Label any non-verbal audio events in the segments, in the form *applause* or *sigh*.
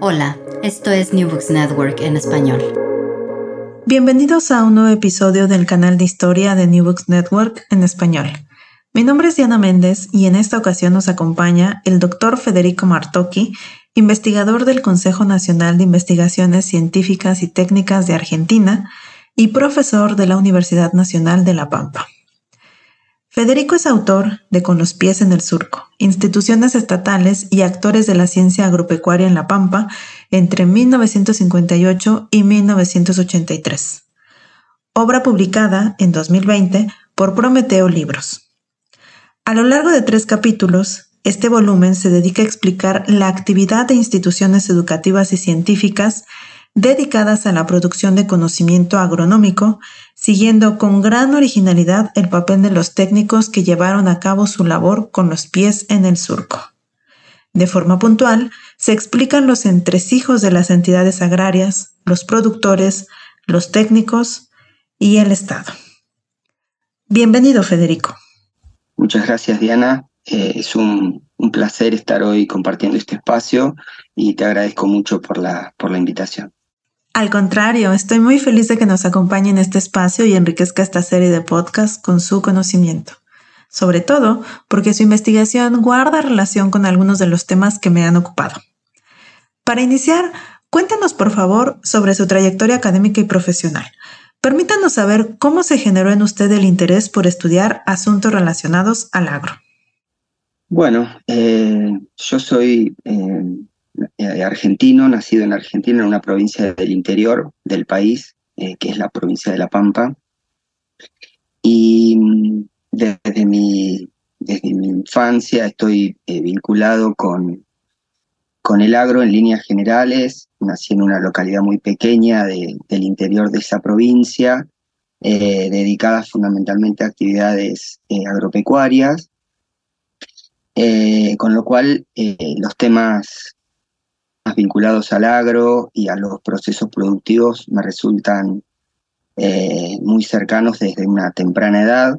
Hola, esto es New Books Network en español. Bienvenidos a un nuevo episodio del canal de historia de New Books Network en español. Mi nombre es Diana Méndez y en esta ocasión nos acompaña el doctor Federico Martocchi, investigador del Consejo Nacional de Investigaciones Científicas y Técnicas de Argentina y profesor de la Universidad Nacional de La Pampa. Federico es autor de Con los pies en el surco, instituciones estatales y actores de la ciencia agropecuaria en La Pampa entre 1958 y 1983. Obra publicada en 2020 por Prometeo Libros. A lo largo de tres capítulos, este volumen se dedica a explicar la actividad de instituciones educativas y científicas dedicadas a la producción de conocimiento agronómico, siguiendo con gran originalidad el papel de los técnicos que llevaron a cabo su labor con los pies en el surco. De forma puntual, se explican los entresijos de las entidades agrarias, los productores, los técnicos y el Estado. Bienvenido, Federico. Muchas gracias, Diana. Eh, es un, un, placer estar hoy compartiendo este espacio y te agradezco mucho por la, por la invitación. Al contrario, estoy muy feliz de que nos acompañe en este espacio y enriquezca esta serie de podcasts con su conocimiento. Sobre todo porque su investigación guarda relación con algunos de los temas que me han ocupado. Para iniciar, cuéntanos por favor sobre su trayectoria académica y profesional. Permítanos saber cómo se generó en usted el interés por estudiar asuntos relacionados al agro. Bueno, eh, yo soy eh, eh, argentino, nacido en Argentina, en una provincia del interior del país, eh, que es la provincia de La Pampa. Y mm, desde mi, desde mi infancia estoy eh, vinculado con, con el agro en líneas generales. Nací en una localidad muy pequeña del interior de esa provincia, dedicada fundamentalmente a actividades agropecuarias. con lo cual los temas vinculados al agro y a los procesos productivos me resultan eh, muy cercanos desde una temprana edad.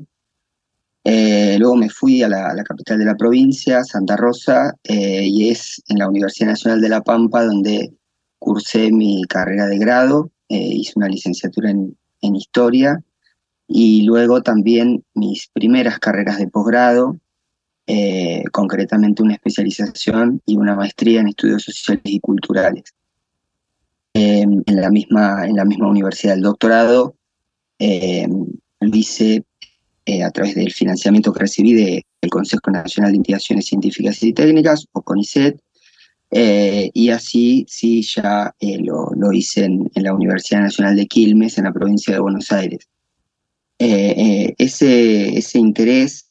Eh, luego me fui a la, capital de la provincia, Santa Rosa, eh, y es en la Universidad Nacional de La Pampa donde cursé mi carrera de grado, hice una licenciatura en, en historia y luego también mis primeras carreras de posgrado eh, concretamente una especialización y una maestría en estudios sociales y culturales. Em, en, la misma, en la misma universidad del doctorado eh, lo hice eh, a través del financiamiento que recibí del Consejo Nacional de Investigaciones Científicas y Técnicas, o CONICET, y así sí ya lo, lo, hice en, en, la Universidad Nacional de Quilmes, en la provincia de Buenos Aires. ese, ese interés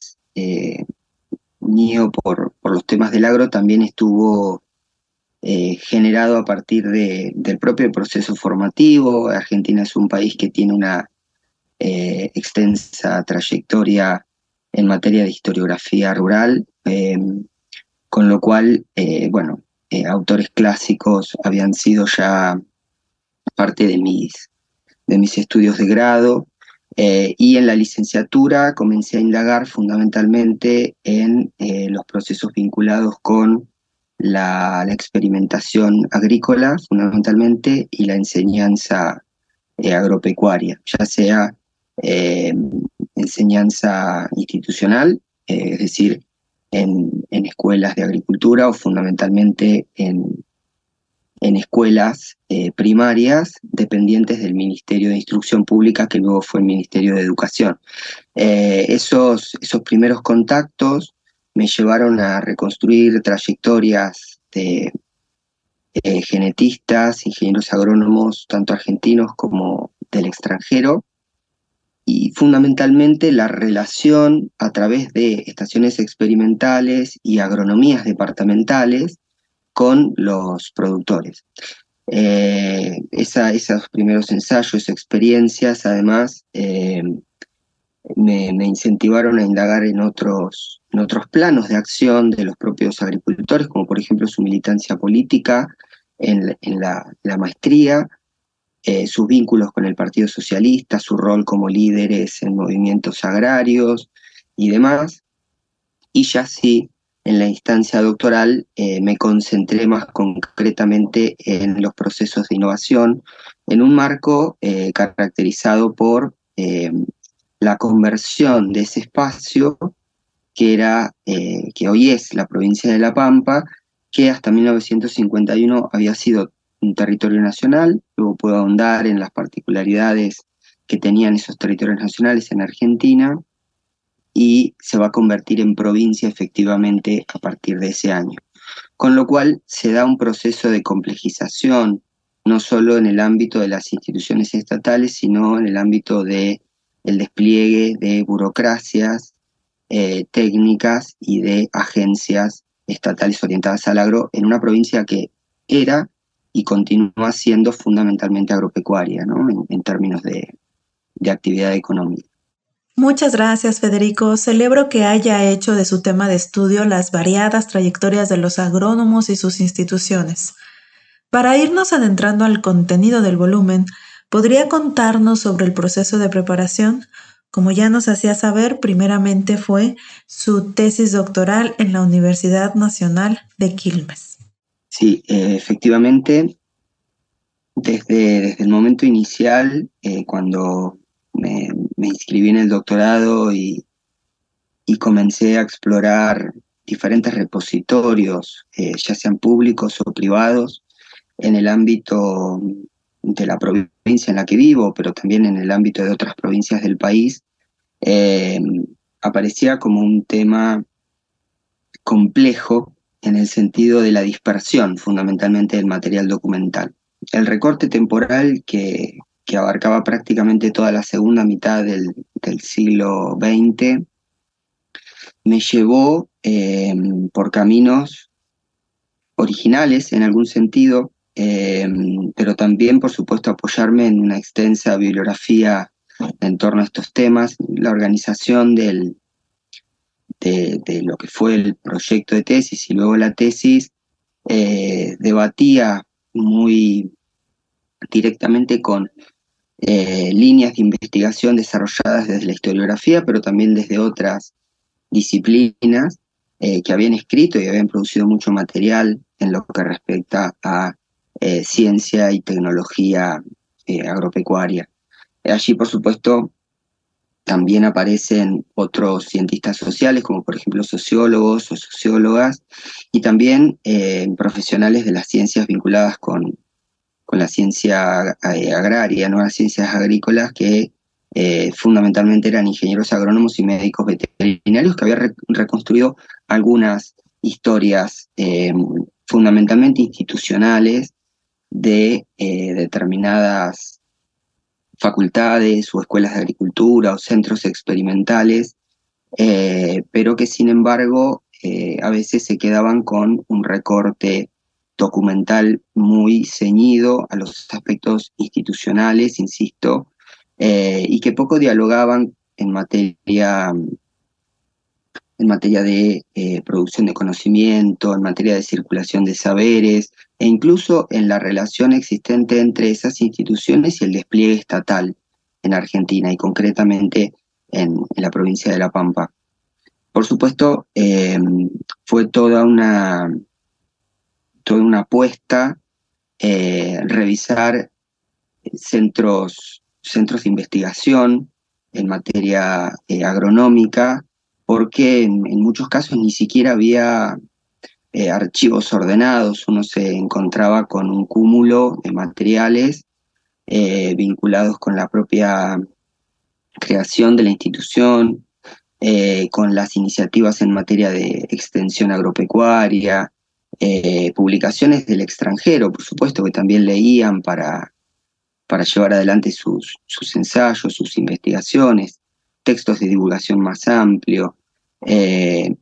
mío por, por los temas del agro también estuvo eh, generado a partir de, del propio proceso formativo. Argentina es un país que tiene una eh, extensa trayectoria en materia de historiografía rural, em, con lo cual, eh, bueno, autores clásicos habían sido ya parte de mis, de mis estudios de grado. Eh, y en la licenciatura comencé a indagar fundamentalmente en eh, los procesos vinculados con la, experimentación agrícola, fundamentalmente, y la enseñanza eh, agropecuaria, ya sea enseñanza institucional, es decir, en, escuelas de agricultura o fundamentalmente en, en escuelas eh, primarias dependientes del Ministerio de Instrucción Pública, que luego fue el Ministerio de Educación. Eh, esos, esos primeros contactos me llevaron a reconstruir trayectorias de genetistas, ingenieros agrónomos, tanto argentinos como del extranjero, y fundamentalmente la relación a través de estaciones experimentales y agronomías departamentales con los productores. Eh, esos primeros ensayos, experiencias, además, eh, me, incentivaron a indagar en otros, en otros planos de acción de los propios agricultores, como por ejemplo su militancia política en, la, maestría, eh, sus vínculos con el Partido Socialista, su rol como líderes en movimientos agrarios y demás. Y ya sí, en la instancia doctoral eh, me concentré más concretamente en los procesos de innovación en un marco eh, caracterizado por eh, la conversión de ese espacio que era que hoy es la provincia de La Pampa, que hasta 1951 había sido un territorio nacional, luego puedo ahondar en las particularidades que tenían esos territorios nacionales en Argentina, y se va a convertir en provincia efectivamente a partir de ese año. Con lo cual se da un proceso de complejización, no solo en el ámbito de las instituciones estatales, sino en el ámbito del el despliegue de burocracias eh, técnicas y de agencias estatales orientadas al agro en una provincia que era y continúa siendo fundamentalmente agropecuaria, ¿no? en, términos de actividad económica. Muchas gracias, Federico. Celebro que haya hecho de su tema de estudio las variadas trayectorias de los agrónomos y sus instituciones. Para irnos adentrando al contenido del volumen, ¿podría contarnos sobre el proceso de preparación? Como ya nos hacía saber, primeramente fue su tesis doctoral en la Universidad Nacional de Quilmes. Sí, eh, efectivamente, desde, desde, el momento inicial, eh, cuando me, inscribí en el doctorado y, comencé a explorar diferentes repositorios, eh, ya sean públicos o privados, en el ámbito de la provincia en la que vivo, pero también en el ámbito de otras provincias del país, eh, aparecía como un tema complejo en el sentido de la dispersión fundamentalmente del material documental. El recorte temporal que, que abarcaba prácticamente toda la segunda mitad del, siglo XX, me llevó em, por caminos originales en algún sentido, em, pero también, por supuesto, apoyarme en una extensa bibliografía en torno a estos temas, la organización del, de, lo que fue el proyecto de tesis y luego la tesis, eh, debatía muy directamente con eh, líneas de investigación desarrolladas desde la historiografía, pero también desde otras disciplinas eh, que habían escrito y habían producido mucho material en lo que respecta a eh, ciencia y tecnología agropecuaria. Allí, por supuesto, también aparecen otros cientistas sociales, como por ejemplo sociólogos o sociólogas, y también profesionales de las ciencias vinculadas con, con la ciencia eh, agraria, ¿no? las ciencias agrícolas, que eh, fundamentalmente eran ingenieros agrónomos y médicos veterinarios que habían reconstruido algunas historias eh, fundamentalmente institucionales de determinadas facultades o escuelas de agricultura o centros experimentales, pero que sin embargo a veces se quedaban con un recorte documental muy ceñido a los aspectos institucionales, insisto, eh, y que poco dialogaban en materia en materia de eh, producción de conocimiento, en materia de circulación de saberes e incluso en la relación existente entre esas instituciones y el despliegue estatal en Argentina y concretamente en, la provincia de La Pampa. Por supuesto, eh, fue toda una, toda una apuesta eh, revisar centros, centros de investigación en materia agronómica, porque en, muchos casos ni siquiera había eh, archivos ordenados, uno se encontraba con un cúmulo de materiales eh, vinculados con la propia creación de la institución, eh, con las iniciativas en materia de extensión agropecuaria, publicaciones del extranjero, por supuesto, que también leían para, para llevar adelante sus, sus ensayos, sus investigaciones textos de divulgación más amplio, eh,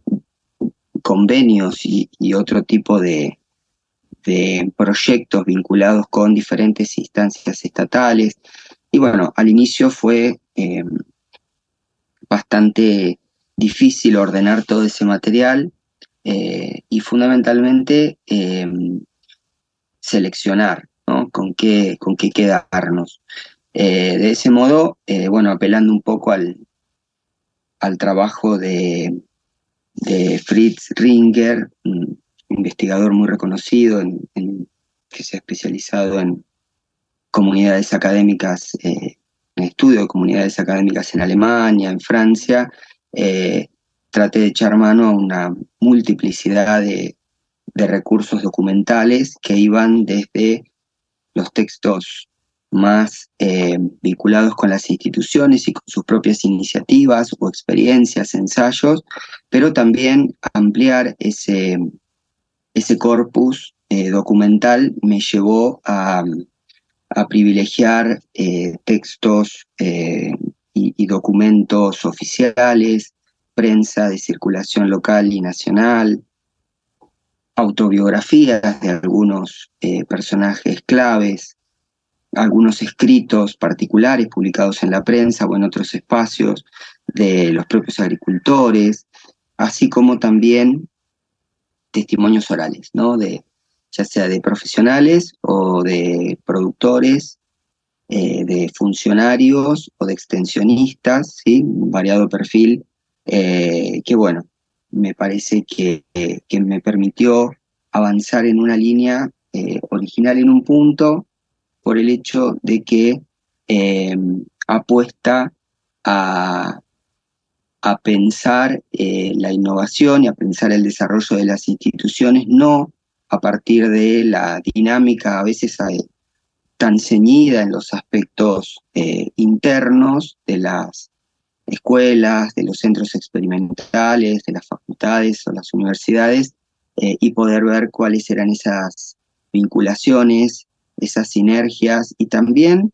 convenios y, otro tipo de, proyectos vinculados con diferentes instancias estatales. Y bueno, al inicio fue eh, bastante difícil ordenar todo ese material eh, y fundamentalmente seleccionar con, qué, con qué quedarnos. de ese modo, bueno, apelando un poco al, al trabajo de, Fritz Ringer, un investigador muy reconocido que se ha especializado en comunidades académicas, eh, en estudio de comunidades académicas en Alemania, en Francia, eh, traté de echar mano a una multiplicidad de, de recursos documentales que iban desde los textos más eh, vinculados con las instituciones y con sus propias iniciativas o experiencias, ensayos, pero también ampliar ese, ese corpus eh, documental me llevó a, privilegiar eh, textos y, documentos oficiales, prensa de circulación local y nacional, autobiografías de algunos personajes claves, algunos escritos particulares publicados en la prensa o en otros espacios de los propios agricultores, así como también testimonios orales, ¿no? De, ya sea de profesionales o de productores, eh, de funcionarios o de extensionistas, ¿sí? un variado perfil, eh, que bueno, me parece que, me permitió avanzar en una línea eh, original en un punto, por el hecho de que eh, apuesta a, pensar eh, la innovación y a pensar el desarrollo de las instituciones, no a partir de la dinámica a veces tan ceñida en los aspectos internos de las escuelas, de los centros experimentales, de las facultades o las universidades, y poder ver cuáles eran esas vinculaciones esas sinergias y también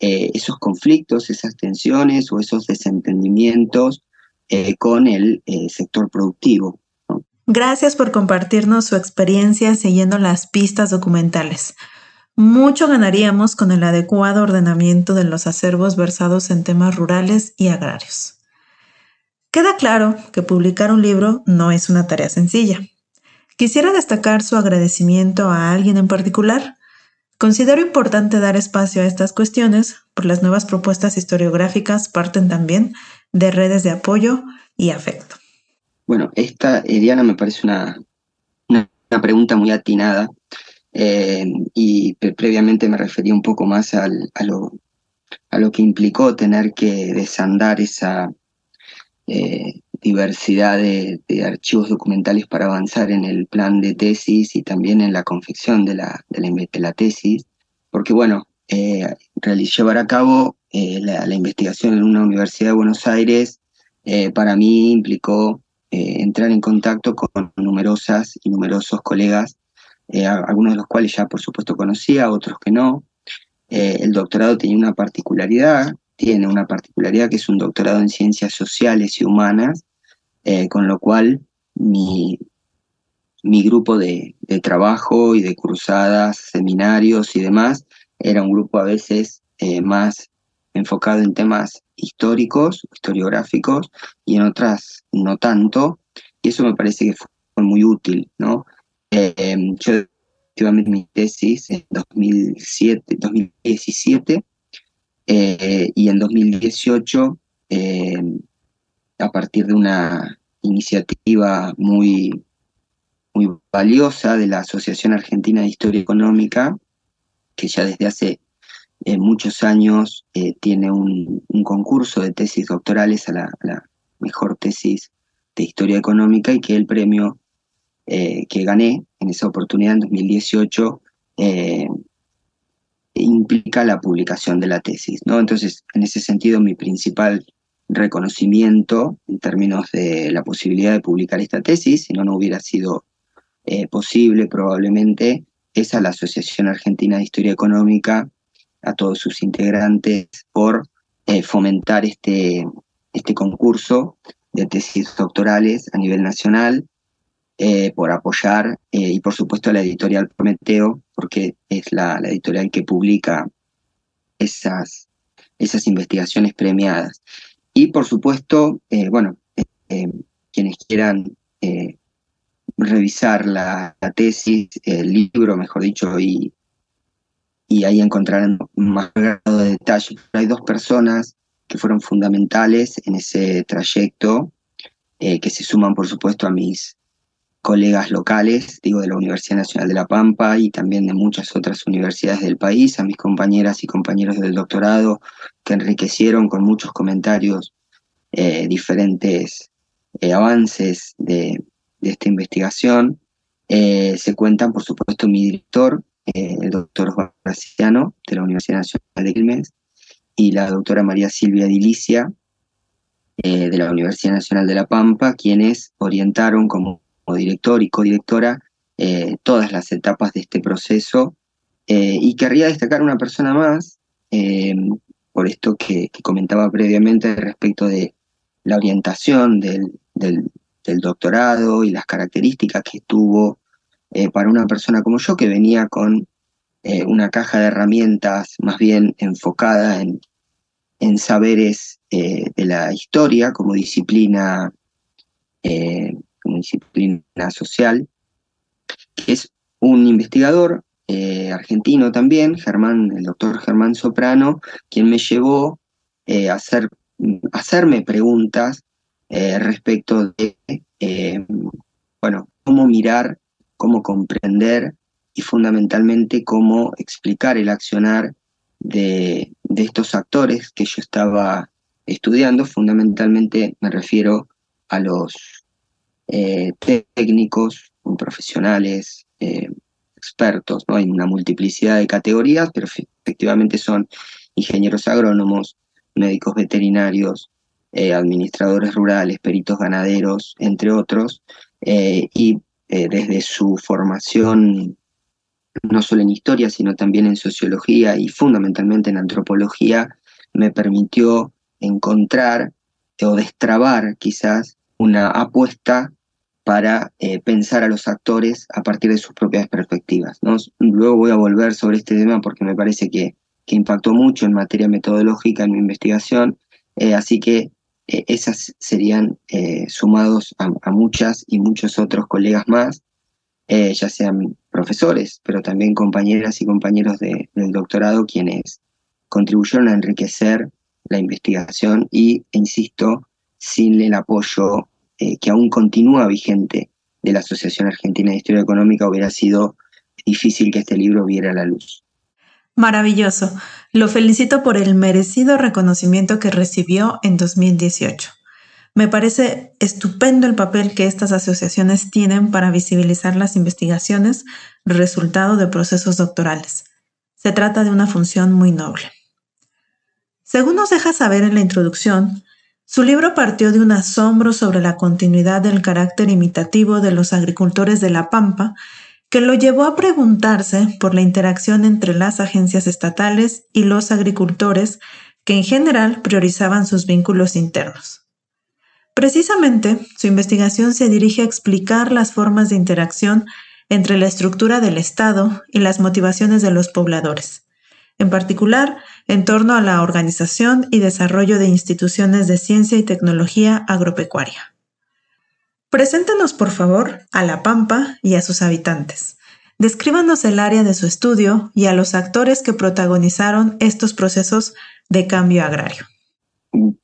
eh, esos conflictos, esas tensiones o esos desentendimientos eh, con el eh, sector productivo. Gracias por compartirnos su experiencia siguiendo las pistas documentales. Mucho ganaríamos con el adecuado ordenamiento de los acervos versados en temas rurales y agrarios. Queda claro que publicar un libro no es una tarea sencilla. Quisiera destacar su agradecimiento a alguien en particular, Considero importante dar espacio a estas cuestiones, por las nuevas propuestas historiográficas parten también de redes de apoyo y afecto. Bueno, esta, eh, Diana, me parece una, una, pregunta muy atinada eh, y previamente me refería un poco más al, a, lo, a lo que implicó tener que desandar esa, eh, diversidad de, archivos documentales para avanzar en el plan de tesis y también en la confección de la, de la, tesis, porque bueno, eh, llevar a cabo eh, la, investigación en una universidad de Buenos Aires para mí implicó entrar en contacto con numerosas y numerosos colegas, algunos de los cuales ya por supuesto conocía, otros que no. el doctorado tenía una particularidad, tiene una particularidad que es un doctorado en ciencias sociales y humanas, eh, con lo cual mi, mi grupo de, trabajo y de cruzadas, seminarios y demás, era un grupo a veces eh, más enfocado en temas históricos, historiográficos, y en otras no tanto, y eso me parece que fue muy útil, ¿no? Eh, yo efectivamente mi tesis en 2007, 2017 eh, y en 2018, eh, a partir de una iniciativa muy, muy valiosa de la Asociación Argentina de Historia Económica, que ya desde hace eh, muchos años tiene un, concurso de tesis doctorales a la, mejor tesis de historia económica y que el premio que gané en esa oportunidad en 2018 implica la publicación de la tesis, ¿no? Entonces, en ese sentido, mi principal reconocimiento en términos de la posibilidad de publicar esta tesis, si no, no hubiera sido eh, posible probablemente, es a la Asociación Argentina de Historia Económica, a todos sus integrantes, por eh, fomentar este, este concurso de tesis doctorales a nivel nacional eh, por apoyar eh, y por supuesto la editorial Prometeo, porque es la, editorial que publica esas, esas investigaciones premiadas. Y por supuesto, eh, bueno, quienes quieran revisar la, tesis, el libro, mejor dicho, y, y ahí encontrarán más grado de detalle. hay dos personas que fueron fundamentales en ese trayecto, que se suman, por supuesto, a mis colegas locales, digo, de la Universidad Nacional de La Pampa y también de muchas otras universidades del país, a mis compañeras y compañeros del doctorado que enriquecieron con muchos comentarios eh, diferentes eh, avances de, esta investigación. Eh, se cuentan, por supuesto, mi director, el doctor Juan Graciano, de la Universidad Nacional de Quilmes, y la doctora María Silvia Dilicia, de la Universidad Nacional de La Pampa, quienes orientaron como como director y codirectora eh, todas las etapas de este proceso. Eh, y querría destacar una persona más, eh, por esto que, comentaba previamente respecto de la orientación del, doctorado y las características que tuvo para una persona como yo, que venía con una caja de herramientas más bien enfocada en, en saberes de la historia como disciplina como disciplina social, que es un investigador eh, argentino también, Germán, el doctor Germán Soprano, quien me llevó eh, a, hacer, hacerme preguntas eh, respecto de, bueno, cómo mirar, cómo comprender y fundamentalmente cómo explicar el accionar de, de estos actores que yo estaba estudiando. Fundamentalmente me refiero a los eh, técnicos, profesionales, eh, expertos, ¿no? Hay una multiplicidad de categorías, pero efectivamente son ingenieros agrónomos, médicos veterinarios, eh, administradores rurales, peritos ganaderos, entre otros, y desde su formación, no solo en historia, sino también en sociología y fundamentalmente en antropología, me permitió encontrar o destrabar quizás una apuesta para eh, pensar a los actores a partir de sus propias perspectivas. Luego voy a volver sobre este tema porque me parece que, que impactó mucho en materia metodológica en mi investigación, eh, así que eh, esas serían sumados a, muchas y muchos otros colegas más, ya sean profesores, pero también compañeras y compañeros del doctorado quienes contribuyeron a enriquecer la investigación y, insisto, sin el apoyo eh, que aún continúa vigente de la Asociación Argentina de Historia Económica, hubiera sido difícil que este libro viera la luz. Maravilloso. Lo felicito por el merecido reconocimiento que recibió en 2018. Me parece estupendo el papel que estas asociaciones tienen para visibilizar las investigaciones resultado de procesos doctorales. Se trata de una función muy noble. Según nos deja saber en la introducción, su libro partió de un asombro sobre la continuidad del carácter imitativo de los agricultores de La Pampa, que lo llevó a preguntarse por la interacción entre las agencias estatales y los agricultores, que en general priorizaban sus vínculos internos. Precisamente, su investigación se dirige a explicar las formas de interacción entre la estructura del Estado y las motivaciones de los pobladores en particular en torno a la organización y desarrollo de instituciones de ciencia y tecnología agropecuaria. Preséntenos, por favor, a La Pampa y a sus habitantes. Descríbanos el área de su estudio y a los actores que protagonizaron estos procesos de cambio agrario.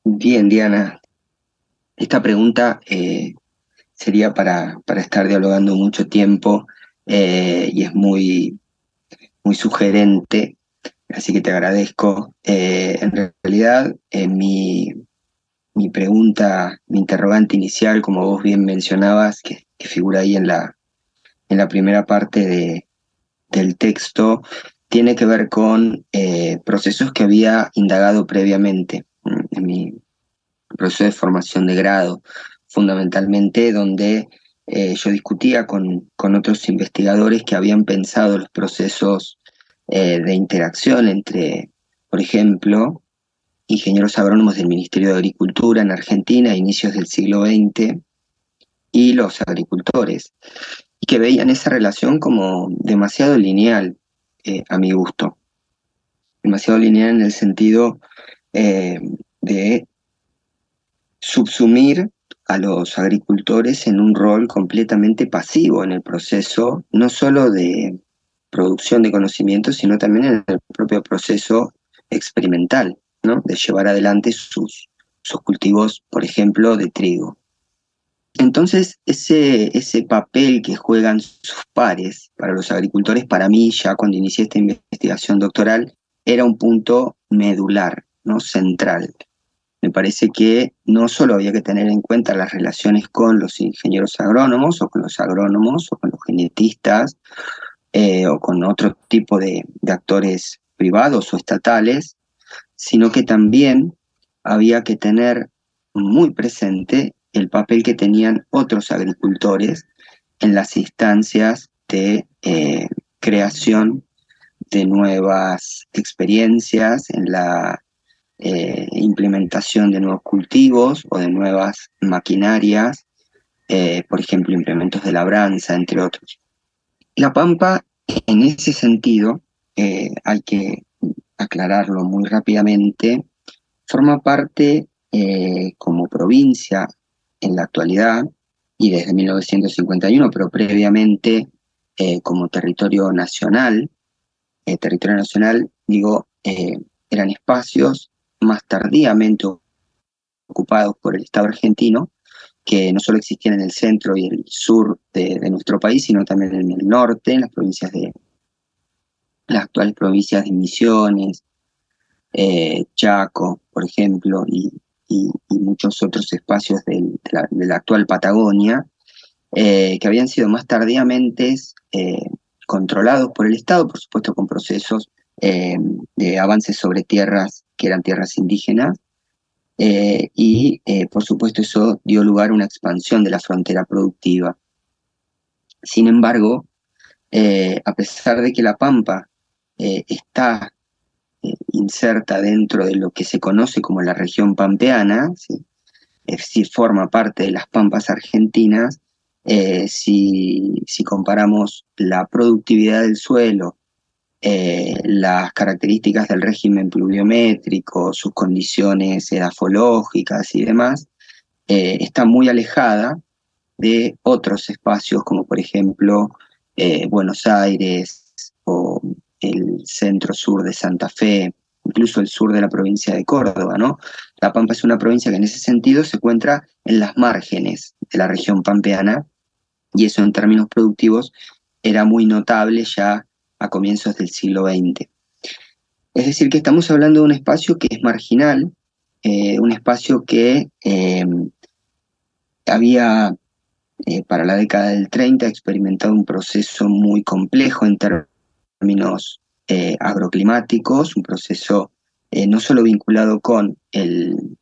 Bien, Diana. Esta pregunta eh, sería para, para, estar dialogando mucho tiempo eh, y es muy, muy sugerente, así que te agradezco. Eh, en realidad, mi, mi pregunta, mi interrogante inicial, como vos bien mencionabas, que, figura ahí en la, en la primera parte de, del texto, tiene que ver con eh, procesos que había indagado previamente mm, en mi proceso de formación de grado, fundamentalmente donde eh, yo discutía con, con, otros investigadores que habían pensado los procesos eh, de interacción entre, por ejemplo, ingenieros agrónomos del Ministerio de Agricultura en Argentina a inicios del siglo XX y los agricultores, y que veían esa relación como demasiado lineal eh, a mi gusto, demasiado lineal en el sentido eh, de subsumir a los agricultores en un rol completamente pasivo en el proceso, no solo de producción de conocimientos, sino también en el propio proceso experimental de llevar adelante sus, sus cultivos, por ejemplo, de trigo. Entonces, ese, ese papel que juegan sus pares para los agricultores, para mí, ya cuando inicié esta investigación doctoral, era un punto medular, ¿no? central. Me parece que no solo había que tener en cuenta las relaciones con los ingenieros agrónomos o con los agrónomos o con los genetistas eh, o con otro tipo de, actores privados o estatales, sino que también había que tener muy presente el papel que tenían otros agricultores en las instancias de eh, creación de nuevas experiencias, en la eh, implementación de nuevos cultivos o de nuevas maquinarias, por ejemplo, implementos de labranza, entre otros. La Pampa, en ese sentido, hay que aclararlo muy rápidamente, forma parte eh, como provincia en la actualidad y desde 1951, pero previamente eh, como territorio nacional. Eh, territorio nacional, digo, eran espacios más tardíamente ocupados por el Estado argentino, que no solo existían en el centro y el sur de, nuestro país, sino también en el norte, en las provincias de, las actuales provincias de Misiones, eh, Chaco, por ejemplo, y, muchos otros espacios de, la, actual Patagonia, eh, que habían sido más tardíamente eh, controlados por el Estado, por supuesto con procesos de avances sobre tierras que eran tierras indígenas, y por supuesto eso dio lugar a una expansión de la frontera productiva. Sin embargo, a pesar de que la Pampa eh, está eh, inserta dentro de lo que se conoce como la región pampeana, es decir, forma parte de las pampas argentinas, eh, si, comparamos la productividad del suelo, las características del régimen pluviométrico, sus condiciones edafológicas y demás, está muy alejada de otros espacios como por ejemplo Buenos Aires o el centro sur de Santa Fe, incluso el sur de la provincia de Córdoba, ¿no? La Pampa es una provincia que en ese sentido se encuentra en las márgenes de la región pampeana y eso en términos productivos era muy notable ya a comienzos del siglo XX. Es decir, que estamos hablando de un espacio que es marginal, eh, un espacio que eh, había eh, para la década del 30 experimentado un proceso muy complejo en términos agroclimáticos, un proceso no solo vinculado con el,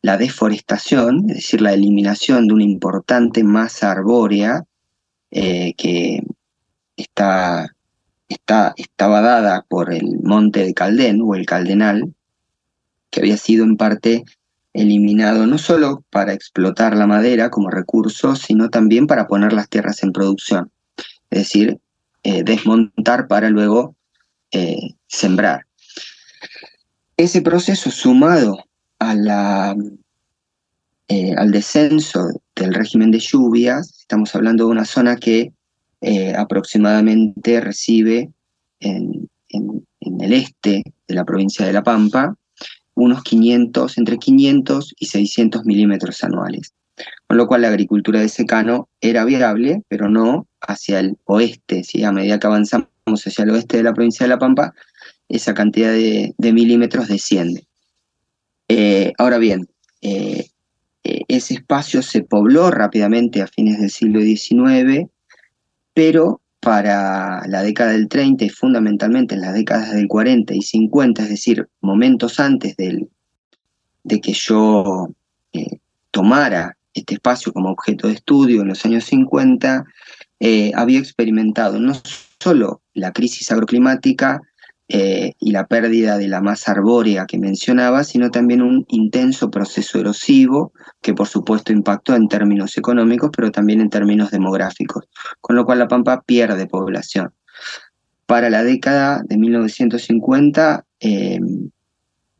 la deforestación, es decir, la eliminación de una importante masa arbórea que está, está, estaba dada por el monte de Caldén o el Caldenal, que había sido en parte eliminado no solo para explotar la madera como recurso, sino también para poner las tierras en producción. Es decir, eh, desmontar para luego eh, sembrar. Ese proceso sumado eh, al descenso del régimen de lluvias, estamos hablando de una zona que eh, aproximadamente recibe en, el este de la provincia de La Pampa unos 500, entre 500 y 600 milímetros anuales. Con lo cual la agricultura de secano era viable, pero no hacia el oeste. ¿sí? A medida que avanzamos hacia el oeste de la provincia de La Pampa, esa cantidad de, milímetros desciende. Eh, ahora bien, eh, ese espacio se pobló rápidamente a fines del siglo XIX pero para la década del 30 y fundamentalmente en las décadas del 40 y 50, es decir, momentos antes del, de que yo eh, tomara este espacio como objeto de estudio en los años 50, eh, había experimentado no solo la crisis agroclimática, eh, y la pérdida de la masa arbórea que mencionaba, sino también un intenso proceso erosivo que por supuesto impactó en términos económicos, pero también en términos demográficos, con lo cual La Pampa pierde población. Para la década de 1950, em,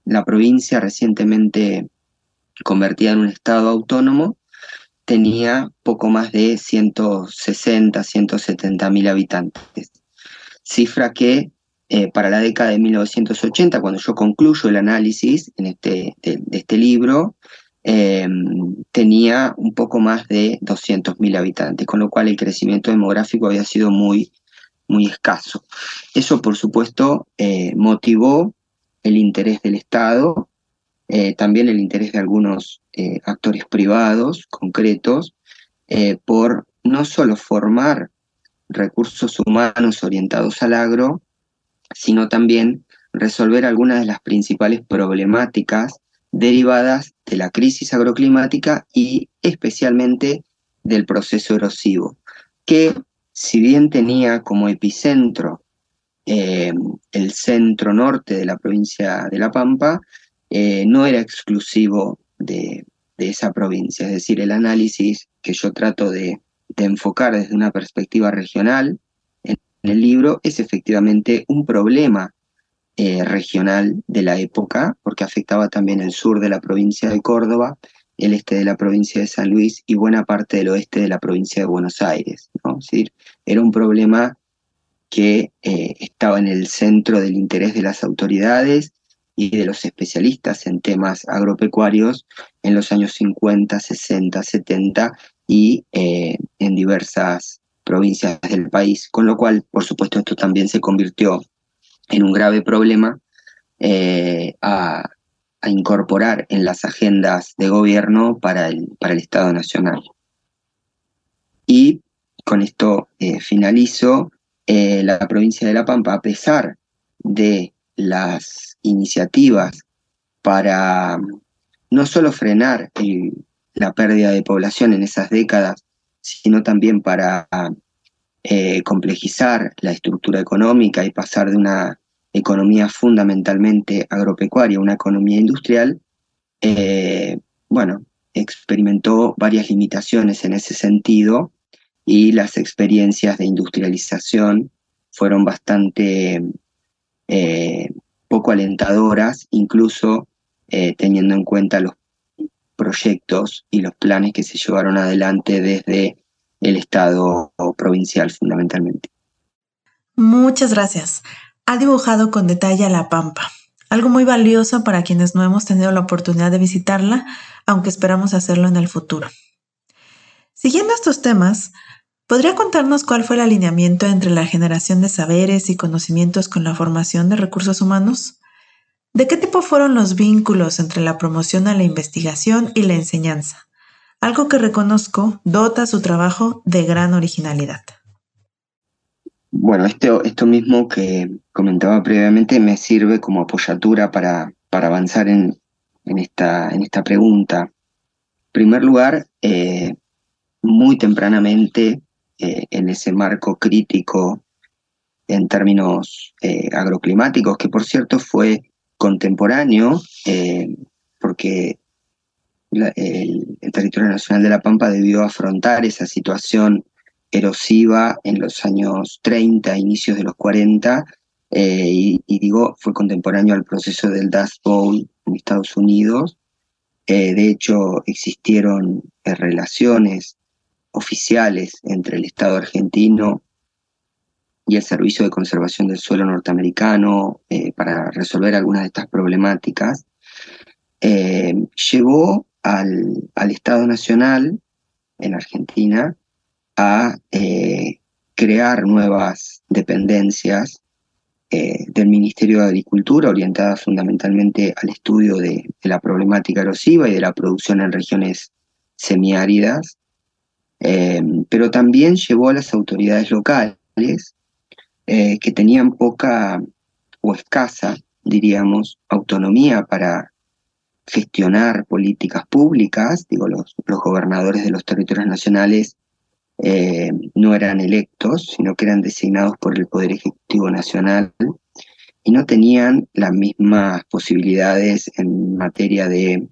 la provincia recientemente convertida en un estado autónomo tenía poco más de 160, 170 mil habitantes, cifra que eh, para la década de 1980, cuando yo concluyo el análisis en este, de, este libro, em, tenía un poco más de 200.000 habitantes, con lo cual el crecimiento demográfico había sido muy, muy escaso. Eso, por supuesto, eh, motivó el interés del Estado, eh, también el interés de algunos actores privados concretos, por no solo formar recursos humanos orientados al agro, sino también resolver algunas de las principales problemáticas derivadas de la crisis agroclimática y especialmente del proceso erosivo, que si bien tenía como epicentro eh, el centro norte de la provincia de La Pampa, eh, no era exclusivo de, esa provincia. Es decir, el análisis que yo trato de enfocar desde una perspectiva regional en el libro es efectivamente un problema eh, regional de la época, porque afectaba también el sur de la provincia de Córdoba, el este de la provincia de San Luis y buena parte del oeste de la provincia de Buenos Aires. ¿no? Es decir, era un problema que eh, estaba en el centro del interés de las autoridades y de los especialistas en temas agropecuarios en los años 50, 60, 70 y eh, en diversas provincias del país, con lo cual, por supuesto, esto también se convirtió en un grave problema eh, a, incorporar en las agendas de gobierno para el, para el Estado Nacional. Y con esto eh, finalizo, eh, la provincia de La Pampa, a pesar de las iniciativas para no solo frenar la pérdida de población en esas décadas, sino también para eh, complejizar la estructura económica y pasar de una economía fundamentalmente agropecuaria a una economía industrial, eh, bueno, experimentó varias limitaciones en ese sentido y las experiencias de industrialización fueron bastante eh, poco alentadoras, incluso teniendo en cuenta los proyectos y los planes que se llevaron adelante desde el Estado provincial fundamentalmente. Muchas gracias. Ha dibujado con detalle a La Pampa, algo muy valioso para quienes no hemos tenido la oportunidad de visitarla, aunque esperamos hacerlo en el futuro. Siguiendo estos temas, ¿podría contarnos cuál fue el alineamiento entre la generación de saberes y conocimientos con la formación de recursos humanos? ¿De qué tipo fueron los vínculos entre la promoción a la investigación y la enseñanza? Algo que reconozco dota su trabajo de gran originalidad. Bueno, esto, esto mismo que comentaba previamente me sirve como apoyatura para, para avanzar en, esta, en esta pregunta. En primer lugar, eh, muy tempranamente, eh, en ese marco crítico en términos eh, agroclimáticos, que por cierto fue contemporáneo, eh, porque el, territorio nacional de La Pampa debió afrontar esa situación erosiva en los años 30, inicios de los 40, eh, y, digo, fue contemporáneo al proceso del Dust Bowl en Estados Unidos. de hecho, existieron relaciones oficiales entre el Estado argentino y el Servicio de Conservación del Suelo norteamericano para resolver algunas de estas problemáticas, llevó al, al Estado Nacional en Argentina a eh, crear nuevas dependencias eh, del Ministerio de Agricultura orientadas fundamentalmente al estudio de, la problemática erosiva y de la producción en regiones semiáridas, eh, pero también llevó a las autoridades locales que tenían poca o escasa, diríamos, autonomía para gestionar políticas públicas, digo, los, los gobernadores de los territorios nacionales eh, no eran electos, sino que eran designados por el Poder Ejecutivo Nacional y no tenían las mismas posibilidades en materia de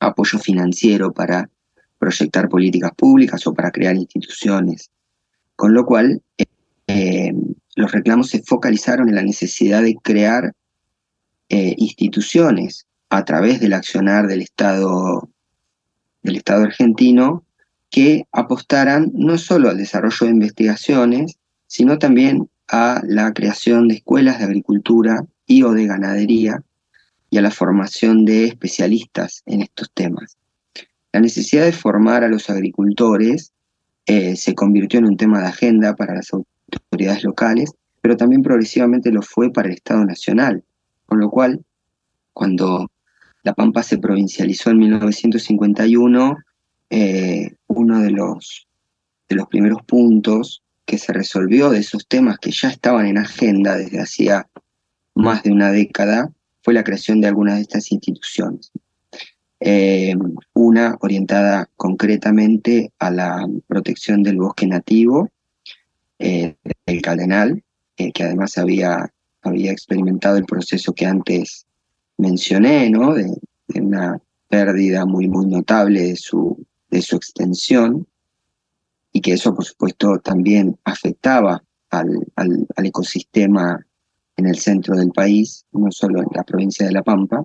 apoyo financiero para proyectar políticas públicas o para crear instituciones. Con lo cual, eh, los reclamos se focalizaron en la necesidad de crear eh, instituciones a través del accionar del Estado, del Estado argentino que apostaran no solo al desarrollo de investigaciones, sino también a la creación de escuelas de agricultura y o de ganadería y a la formación de especialistas en estos temas. La necesidad de formar a los agricultores eh, se convirtió en un tema de agenda para las autoridades locales, pero también progresivamente lo fue para el Estado Nacional, con lo cual, cuando la Pampa se provincializó en 1951, eh, uno de los, de los primeros puntos que se resolvió de esos temas que ya estaban en agenda desde hacía más de una década fue la creación de algunas de estas instituciones. Eh, una orientada concretamente a la protección del bosque nativo, eh, del Cardenal, que además había, había experimentado el proceso que antes mencioné, ¿no? de una pérdida muy, muy notable de su, de su extensión y que eso por supuesto también afectaba al, ecosistema en el centro del país, no solo en la provincia de La Pampa.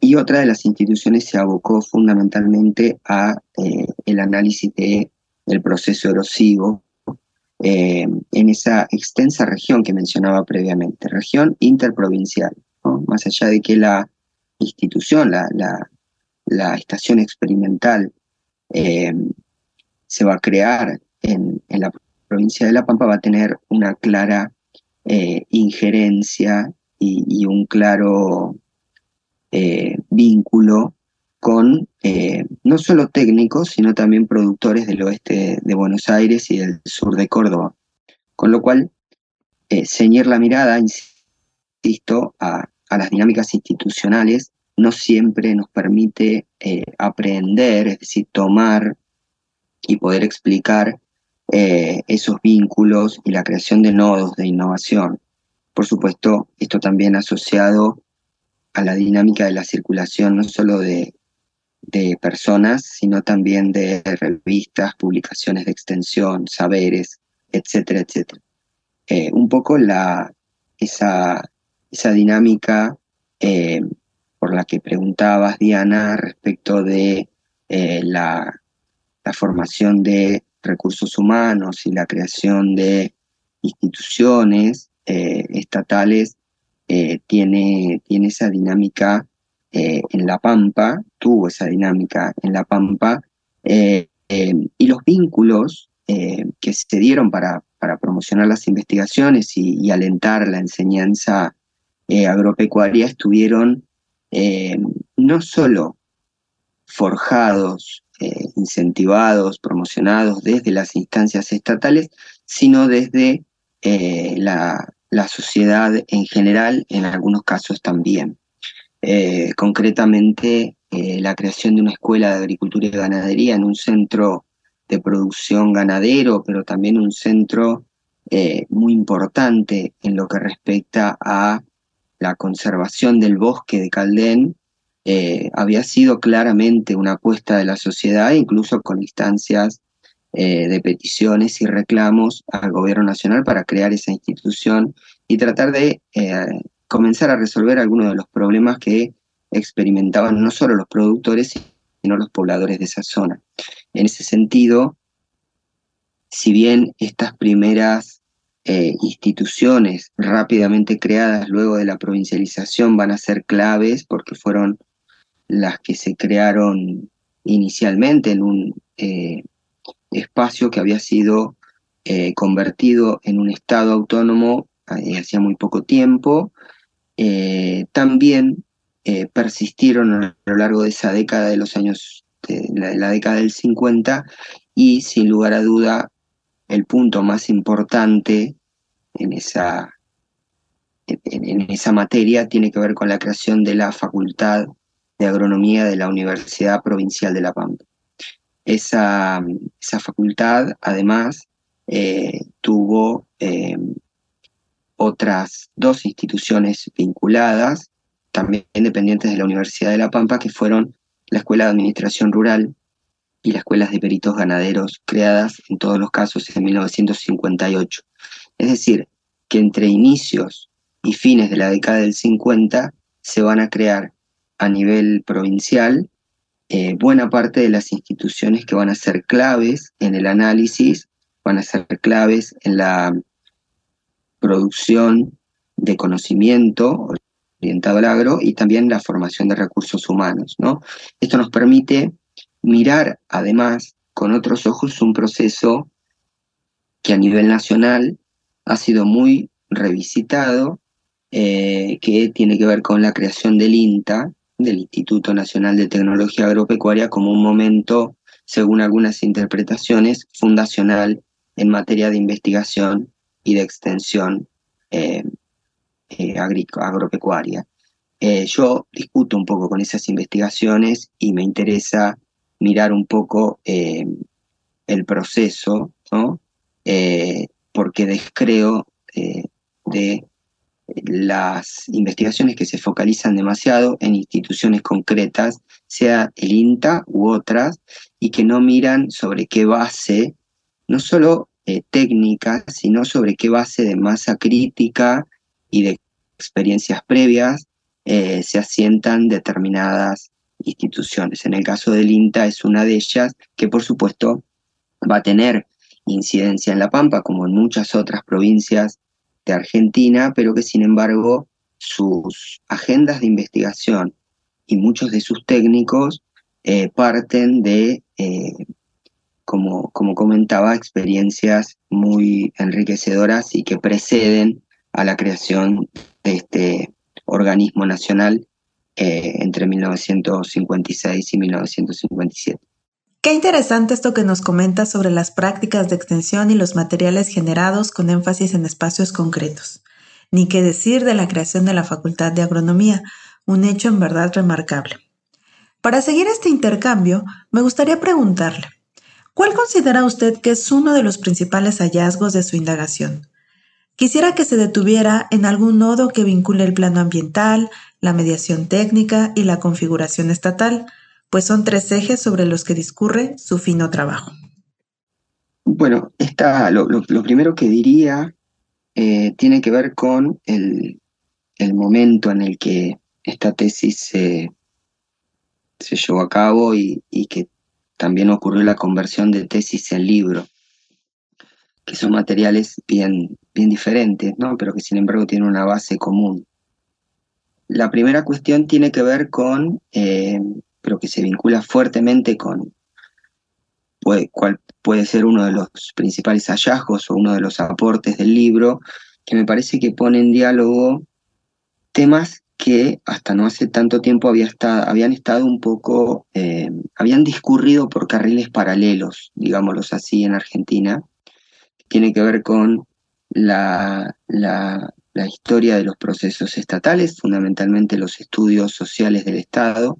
Y otra de las instituciones se abocó fundamentalmente a eh, el análisis de, proceso erosivo eh, en esa extensa región que mencionaba previamente, región interprovincial, más allá de que la institución, la, la, estación experimental eh, se va a crear en, la provincia de La Pampa va a tener una clara eh, injerencia y, un claro vínculo con no solo técnicos, sino también productores del oeste de Buenos Aires y del sur de Córdoba. Con lo cual, ceñir la mirada, insisto, a, a las dinámicas institucionales no siempre nos permite eh, aprender, es decir, tomar y poder explicar eh, esos vínculos y la creación de nodos de innovación. Por supuesto, esto también asociado a la dinámica de la circulación no solo de, personas, sino también de revistas, publicaciones de extensión, saberes, etcétera, etcétera. Eh, un poco la, esa, esa dinámica por la que preguntabas, Diana, respecto de eh, la, formación de recursos humanos y la creación de instituciones eh, estatales, eh, tiene, tiene esa dinámica en La Pampa, tuvo esa dinámica en La Pampa, y los vínculos que se dieron para, para promocionar las investigaciones y alentar la enseñanza agropecuaria estuvieron eh, no solo forjados, eh, incentivados, promocionados desde las instancias estatales, sino desde eh, la, sociedad en general, en algunos casos también. Concretamente, la creación de una escuela de agricultura y ganadería en un centro de producción ganadero, pero también un centro muy importante en lo que respecta a la conservación del bosque de Caldén eh, había sido claramente una apuesta de la sociedad, incluso con instancias eh, de peticiones y reclamos al gobierno nacional para crear esa institución y tratar de eh, comenzar a resolver algunos de los problemas que experimentaban no solo los productores, sino los pobladores de esa zona. En ese sentido, si bien estas primeras eh, instituciones rápidamente creadas luego de la provincialización van a ser claves porque fueron las que se crearon inicialmente en un eh, espacio que había sido eh, convertido en un estado autónomo hacía muy poco tiempo, también persistieron a lo largo de esa década de los años, de la década del 50, y sin lugar a duda el punto más importante en esa, en, esa materia tiene que ver con la creación de la Facultad de Agronomía de la Universidad Provincial de La Pampa. Esa, esa facultad, además, eh, tuvo eh, otras dos instituciones vinculadas, también dependientes de la Universidad de La Pampa, que fueron la Escuela de Administración Rural y las escuelas de peritos ganaderos creadas en todos los casos en 1958. Es decir, que entre inicios y fines de la década del 50 se van a crear a nivel provincial eh, buena parte de las instituciones que van a ser claves en el análisis, van a ser claves en la producción de conocimiento orientado al agro y también la formación de recursos humanos. ¿no? Esto nos permite mirar además con otros ojos un proceso que a nivel nacional ha sido muy revisitado, eh, que tiene que ver con la creación del INTA, del Instituto Nacional de Tecnología Agropecuaria, como un momento, según algunas interpretaciones, fundacional en materia de investigación y de extensión eh, eh, agropecuaria. yo discuto un poco con esas investigaciones y me interesa mirar un poco eh, el proceso, ¿no? Eh, porque descreo eh, de las investigaciones que se focalizan demasiado en instituciones concretas, sea el INTA u otras, y que no miran sobre qué base, no solo técnica, sino sobre qué base de masa crítica y de experiencias previas se asientan determinadas instituciones. En el caso del INTA es una de ellas que por supuesto va a tener incidencia en La Pampa como en muchas otras provincias de Argentina, pero que sin embargo sus agendas de investigación y muchos de sus técnicos eh, parten de, eh, como, como comentaba, experiencias muy enriquecedoras y que preceden a la creación de este organismo nacional eh, entre 1956 y 1957. Qué interesante esto que nos comenta sobre las prácticas de extensión y los materiales generados con énfasis en espacios concretos. Ni qué decir de la creación de la Facultad de Agronomía, un hecho en verdad remarcable. Para seguir este intercambio, me gustaría preguntarle, ¿cuál considera usted que es uno de los principales hallazgos de su indagación? Quisiera que se detuviera en algún nodo que vincule el plano ambiental, la mediación técnica y la configuración estatal, pues son tres ejes sobre los que discurre su fino trabajo. Bueno, lo, primero que diría eh, tiene que ver con el, momento en el que esta tesis se, llevó a cabo y, que también ocurrió la conversión de tesis en libro que son materiales bien, bien diferentes, ¿no? pero que sin embargo tienen una base común. La primera cuestión tiene que ver con, eh, pero que se vincula fuertemente con cuál puede ser uno de los principales hallazgos o uno de los aportes del libro, que me parece que pone en diálogo temas que hasta no hace tanto tiempo habían estado un poco, eh, habían discurrido por carriles paralelos, digámoslos así, en Argentina, tiene que ver con la, la, historia de los procesos estatales, fundamentalmente los estudios sociales del Estado,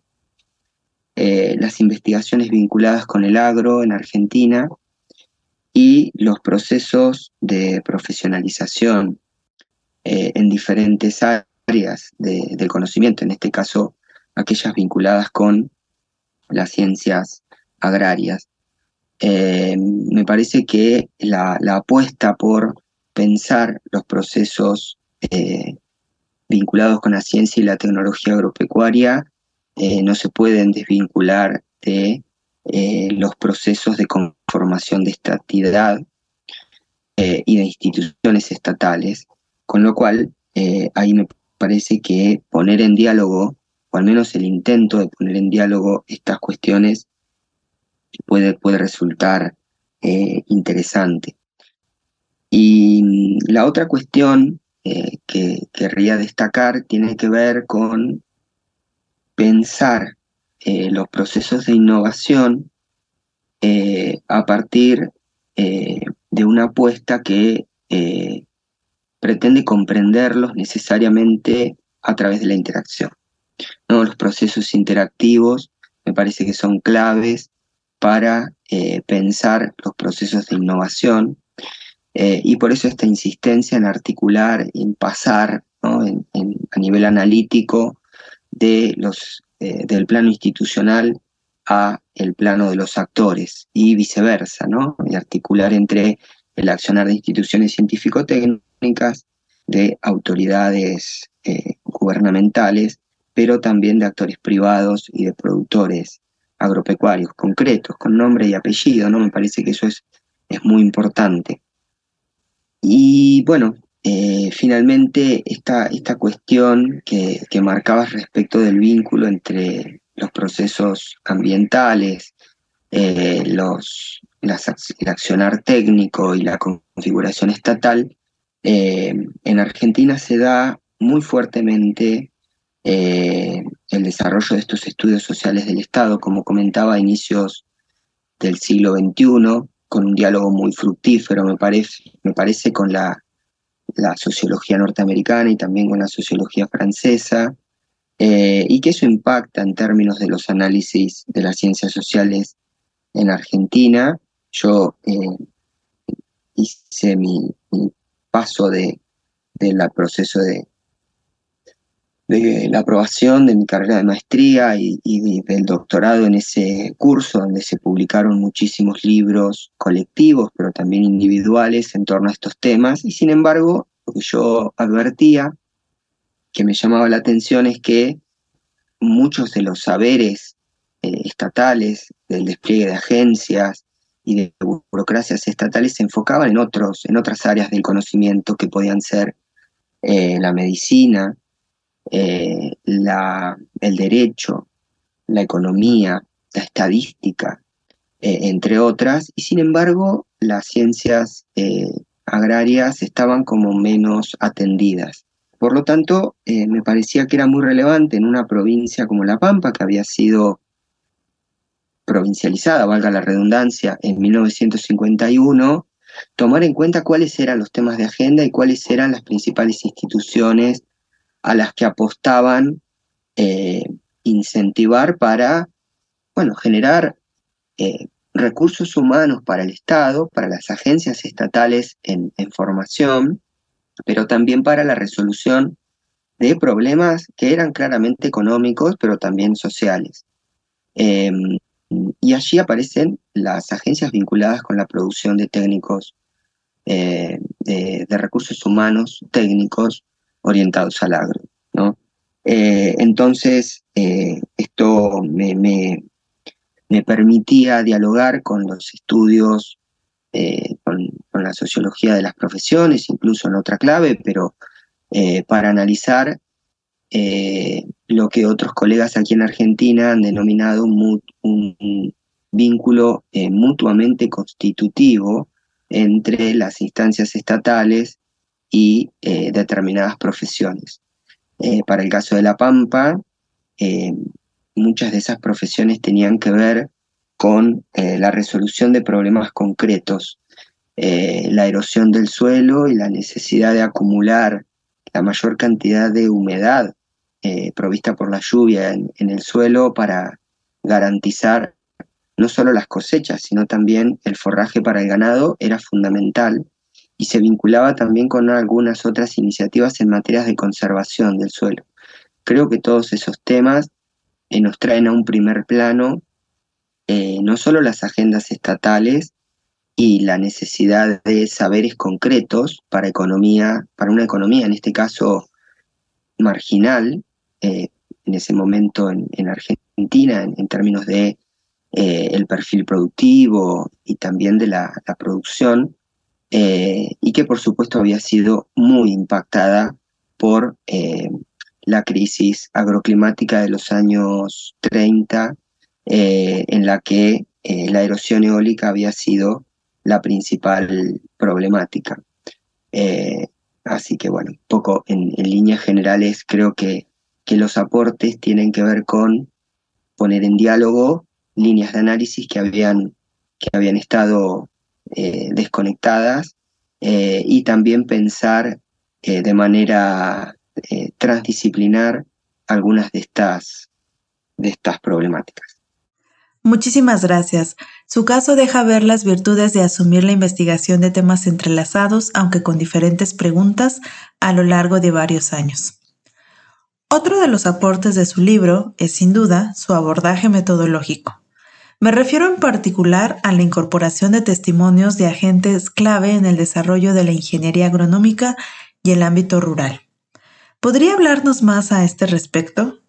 eh, las investigaciones vinculadas con el agro en Argentina y los procesos de profesionalización eh, en diferentes áreas del conocimiento, en este caso aquellas vinculadas con las ciencias agrarias. Eh, me parece que la, apuesta por pensar los procesos eh, vinculados con la ciencia y la tecnología agropecuaria no se pueden desvincular de los procesos de conformación de estatidad y de instituciones estatales, con lo cual ahí me parece que poner en diálogo, o al menos el intento de poner en diálogo estas cuestiones, puede, puede resultar eh, interesante. Y mm, la otra cuestión eh, que querría destacar tiene que ver con pensar eh, los procesos de innovación a partir de una apuesta que pretende comprenderlos necesariamente a través de la interacción. ¿no? Los procesos interactivos me parece que son claves para eh, pensar los procesos de innovación eh, y por eso esta insistencia en articular, en pasar a nivel analítico de los, eh, del plano institucional a el plano de los actores y viceversa, ¿no? y articular entre el accionar de instituciones científico-técnicas de autoridades eh, gubernamentales, pero también de actores privados y de productores agropecuarios concretos, con nombre y apellido, ¿no? Me parece que eso es, es muy importante. Y bueno, eh, finalmente esta, esta cuestión que, que marcabas respecto del vínculo entre los procesos ambientales, eh, los, el accionar técnico y la configuración estatal, eh, en Argentina se da muy fuertemente eh, el desarrollo de estos estudios sociales del Estado, como comentaba a inicios del siglo XXI, con un diálogo muy fructífero, me parece, me parece con la, sociología norteamericana y también con la sociología francesa, eh, y que eso impacta en términos de los análisis de las ciencias sociales en Argentina. Yo hice mi, paso de, del proceso de, de la aprobación de mi carrera de maestría y, del doctorado en ese curso, donde se publicaron muchísimos libros colectivos, pero también individuales en torno a estos temas. Y sin embargo, lo que yo advertía, que me llamaba la atención, es que muchos de los saberes eh, estatales, del despliegue de agencias, y de burocracias estatales se enfocaban en, otros, en otras áreas del conocimiento que podían ser eh, la medicina, eh, la, el derecho, la economía, la estadística, eh, entre otras, y sin embargo las ciencias agrarias estaban como menos atendidas. Por lo tanto, me parecía que era muy relevante en una provincia como La Pampa, que había sido provincializada, valga la redundancia, en 1951, tomar en cuenta cuáles eran los temas de agenda y cuáles eran las principales instituciones a las que apostaban eh, incentivar para, bueno, generar eh, recursos humanos para el Estado, para las agencias estatales en, formación, pero también para la resolución de problemas que eran claramente económicos, pero también sociales. Em, y allí aparecen las agencias vinculadas con la producción de técnicos, eh, de, recursos humanos técnicos orientados al agro. ¿no? Eh, entonces, eh, esto me, me, permitía dialogar con los estudios, con, la sociología de las profesiones, incluso en otra clave, pero para analizar lo que otros colegas aquí en Argentina han denominado un, vínculo eh, mutuamente constitutivo entre las instancias estatales y eh, determinadas profesiones. para el caso de La Pampa, muchas de esas profesiones tenían que ver con la resolución de problemas concretos, la erosión del suelo y la necesidad de acumular la mayor cantidad de humedad eh, provista por la lluvia en, el suelo para garantizar no solo las cosechas, sino también el forraje para el ganado era fundamental y se vinculaba también con algunas otras iniciativas en materias de conservación del suelo. Creo que todos esos temas eh, nos traen a un primer plano eh, no solo las agendas estatales y la necesidad de saberes concretos para economía, para una economía en este caso marginal, eh, en ese momento en, Argentina en, términos de eh, el perfil productivo y también de la, producción, eh, y que por supuesto había sido muy impactada por la crisis agroclimática de los años 30, en la que la erosión eólica había sido la principal problemática. Así que bueno, poco en, líneas generales creo que, que, los aportes tienen que ver con poner en diálogo líneas de análisis que habían, que habían estado eh, desconectadas eh, y también pensar eh, de manera transdisciplinar algunas de estas, de estas problemáticas. Muchísimas gracias. Su caso deja ver las virtudes de asumir la investigación de temas entrelazados, aunque con diferentes preguntas, a lo largo de varios años. Otro de los aportes de su libro es sin duda su abordaje metodológico. Me refiero en particular a la incorporación de testimonios de agentes clave en el desarrollo de la ingeniería agronómica y el ámbito rural. ¿Podría hablarnos más a este respecto?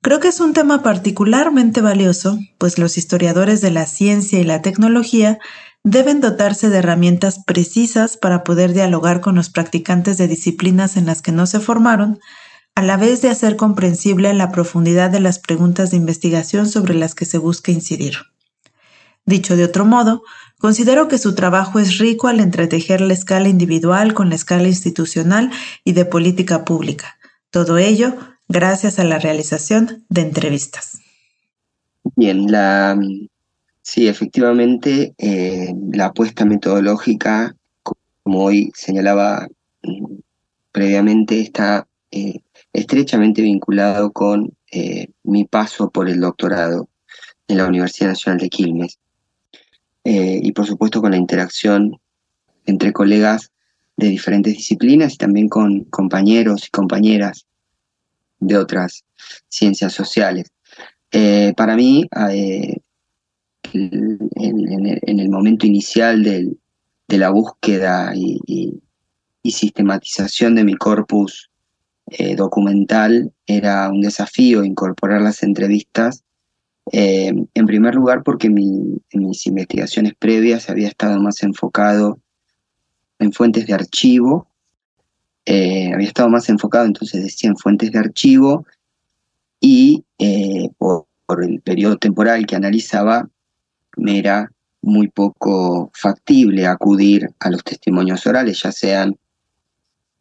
Creo que es un tema particularmente valioso, pues los historiadores de la ciencia y la tecnología deben dotarse de herramientas precisas para poder dialogar con los practicantes de disciplinas en las que no se formaron, a la vez de hacer comprensible la profundidad de las preguntas de investigación sobre las que se busca incidir. Dicho de otro modo, considero que su trabajo es rico al entretejer la escala individual con la escala institucional y de política pública. Todo ello gracias a la realización de entrevistas. Bien, la, sí, efectivamente, eh, la apuesta metodológica, como hoy señalaba mm, previamente, está eh, estrechamente vinculado con eh, mi paso por el doctorado en la Universidad Nacional de Quilmes y por supuesto con la interacción entre colegas de diferentes disciplinas y también con compañeros y compañeras de otras ciencias sociales. Eh, para mí, eh, en, el momento inicial de la búsqueda y, sistematización de mi corpus eh, documental, era un desafío incorporar las entrevistas. en primer lugar, porque en mis investigaciones previas había estado más enfocado en fuentes de archivo eh, había estado más enfocado, entonces decía, en fuentes de archivo y eh, por, el periodo temporal que analizaba, me era muy poco factible acudir a los testimonios orales, ya sean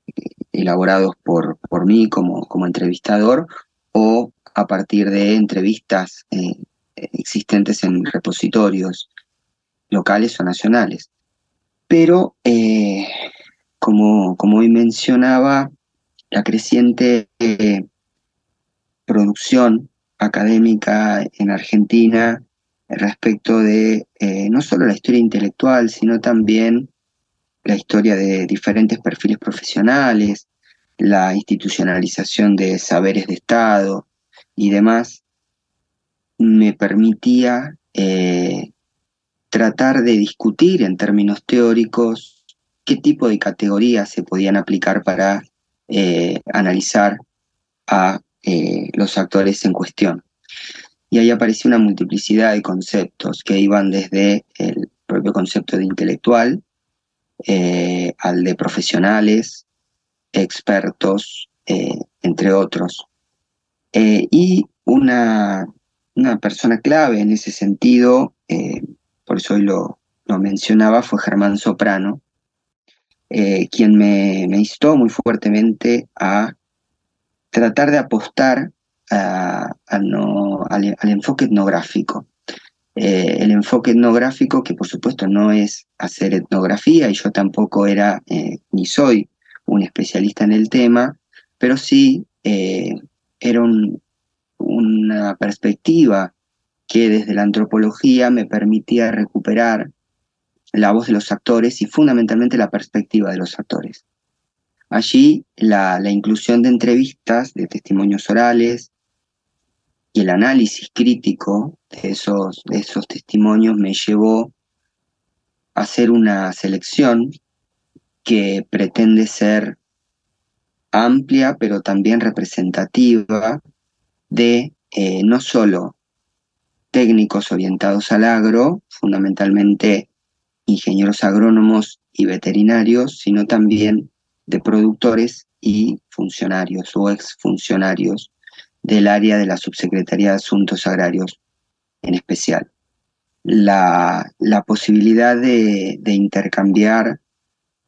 eh, elaborados por, por mí como, como entrevistador o a partir de entrevistas existentes en repositorios locales o nacionales. Pero como, hoy mencionaba, la creciente eh, producción académica en Argentina respecto de eh, no solo la historia intelectual, sino también la historia de diferentes perfiles profesionales, la institucionalización de saberes de Estado y demás, me permitía eh, tratar de discutir en términos teóricos qué tipo de categorías se podían aplicar para eh, analizar a eh, los actores en cuestión. Y ahí apareció una multiplicidad de conceptos que iban desde el propio concepto de intelectual eh, al de profesionales, expertos, entre otros. y una, una, persona clave en ese sentido, por eso hoy lo, lo mencionaba, fue Germán Soprano, eh, quien me, instó muy fuertemente a tratar de apostar al, enfoque etnográfico. Eh, el enfoque etnográfico, que por supuesto no es hacer etnografía, y yo tampoco era eh, ni soy un especialista en el tema, pero sí era una perspectiva que desde la antropología me permitía recuperar la voz de los actores y fundamentalmente la perspectiva de los actores. Allí la, inclusión de entrevistas, de testimonios orales y el análisis crítico de esos, de esos testimonios me llevó a hacer una selección que pretende ser amplia pero también representativa de no solo técnicos orientados al agro, fundamentalmente ingenieros agrónomos y veterinarios, sino también de productores y funcionarios o exfuncionarios del área de la Subsecretaría de Asuntos Agrarios en especial. La, posibilidad de, intercambiar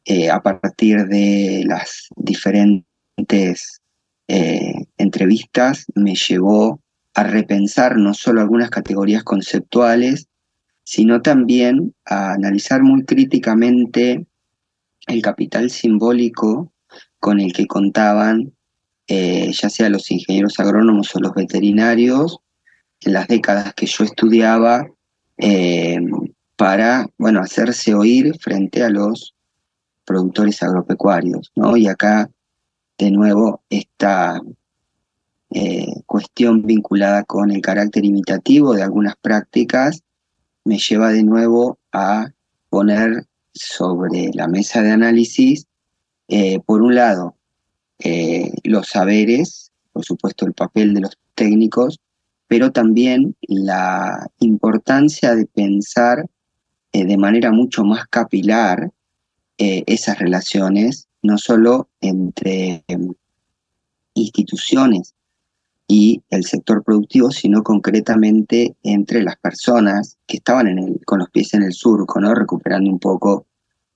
eh, a partir de las diferentes eh, entrevistas me llevó a repensar no solo algunas categorías conceptuales, sino también a analizar muy críticamente el capital simbólico con el que contaban eh, ya sea los ingenieros agrónomos o los veterinarios, en las décadas que yo estudiaba, eh, para bueno, hacerse oír frente a los productores agropecuarios. ¿no? Y acá, de nuevo, esta eh, cuestión vinculada con el carácter imitativo de algunas prácticas me lleva de nuevo a poner sobre la mesa de análisis, por un lado, eh, los saberes, por supuesto el papel de los técnicos, pero también la importancia de pensar eh, de manera mucho más capilar eh, esas relaciones, no solo entre em, instituciones y el sector productivo, sino concretamente entre las personas que estaban con los pies en el surco, recuperando un poco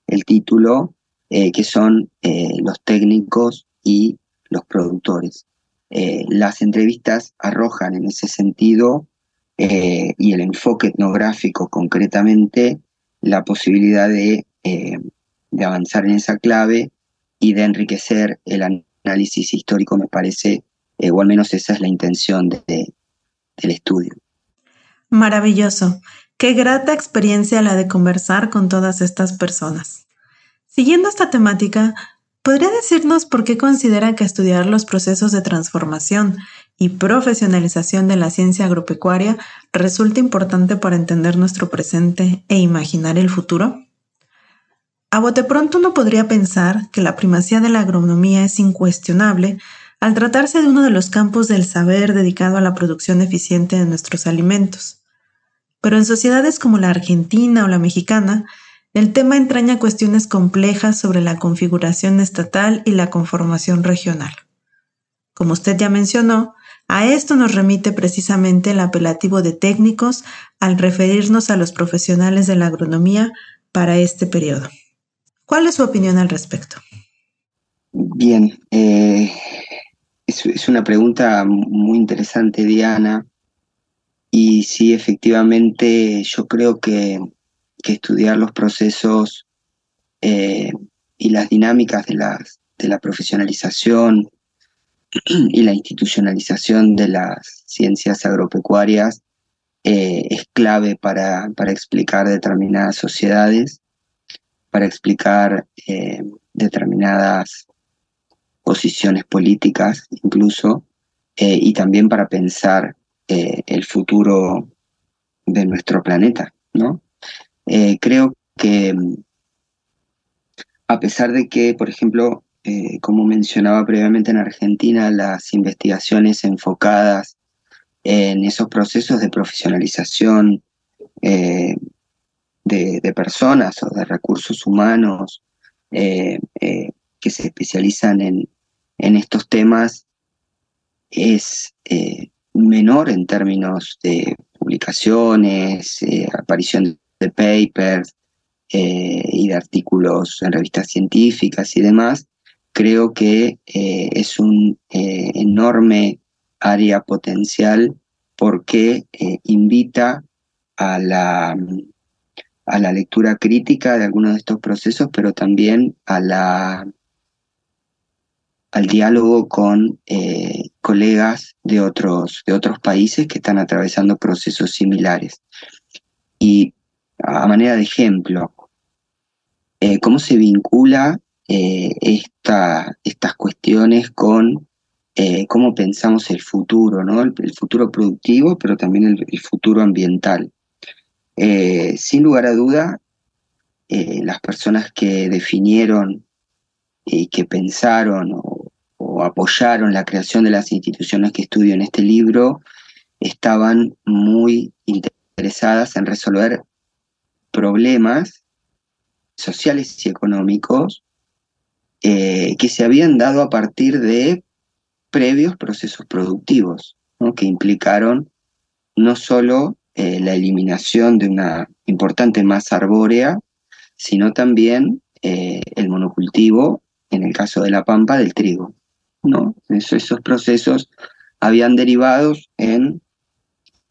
el título, que son los técnicos y los productores. Eh, las entrevistas arrojan en ese sentido eh, y el enfoque etnográfico concretamente la posibilidad de, eh, de, avanzar en esa clave y de enriquecer el análisis histórico, me parece, o al menos esa es la intención de, del estudio. Maravilloso. Qué grata experiencia la de conversar con todas estas personas. Siguiendo esta temática, ¿Podría decirnos por qué considera que estudiar los procesos de transformación y profesionalización de la ciencia agropecuaria resulta importante para entender nuestro presente e imaginar el futuro? A bote pronto uno podría pensar que la primacía de la agronomía es incuestionable al tratarse de uno de los campos del saber dedicado a la producción eficiente de nuestros alimentos. Pero en sociedades como la argentina o la mexicana, el tema entraña cuestiones complejas sobre la configuración estatal y la conformación regional. Como usted ya mencionó, a esto nos remite precisamente el apelativo de técnicos al referirnos a los profesionales de la agronomía para este periodo. ¿Cuál es su opinión al respecto? Bien, eh, es, una pregunta muy interesante, Diana. Y sí, efectivamente, yo creo que que estudiar los procesos eh, y las dinámicas de, de la profesionalización *clears throat* y la institucionalización de las ciencias agropecuarias eh, es clave para, para, explicar determinadas sociedades, para explicar eh, determinadas posiciones políticas incluso, y también para pensar el futuro de nuestro planeta, ¿no? Eh, creo que a pesar de que, por ejemplo, eh, como mencionaba previamente en Argentina, las investigaciones enfocadas en esos procesos de profesionalización eh, de, personas o de recursos humanos que se especializan en, en estos temas es menor en términos de publicaciones, aparición de papers eh, y de artículos en revistas científicas y demás, creo que eh, es un eh, enorme área potencial porque invita a la, a la lectura crítica de algunos de estos procesos, pero también a la, al diálogo con colegas de otros, de otros países que están atravesando procesos similares. Y a manera de ejemplo, eh, cómo se vincula eh, estas cuestiones con eh, cómo pensamos el futuro, ¿no? el, futuro productivo, pero también el, futuro ambiental. sin lugar a duda, las personas que definieron y que pensaron o, o apoyaron la creación de las instituciones que estudio en este libro estaban muy interesadas en resolver problemas sociales y económicos eh, que se habían dado a partir de previos procesos productivos, que implicaron no solo eh, la eliminación de una importante masa arbórea, sino también eh, el monocultivo, en el caso de la pampa, del trigo. ¿no? esos procesos habían derivado en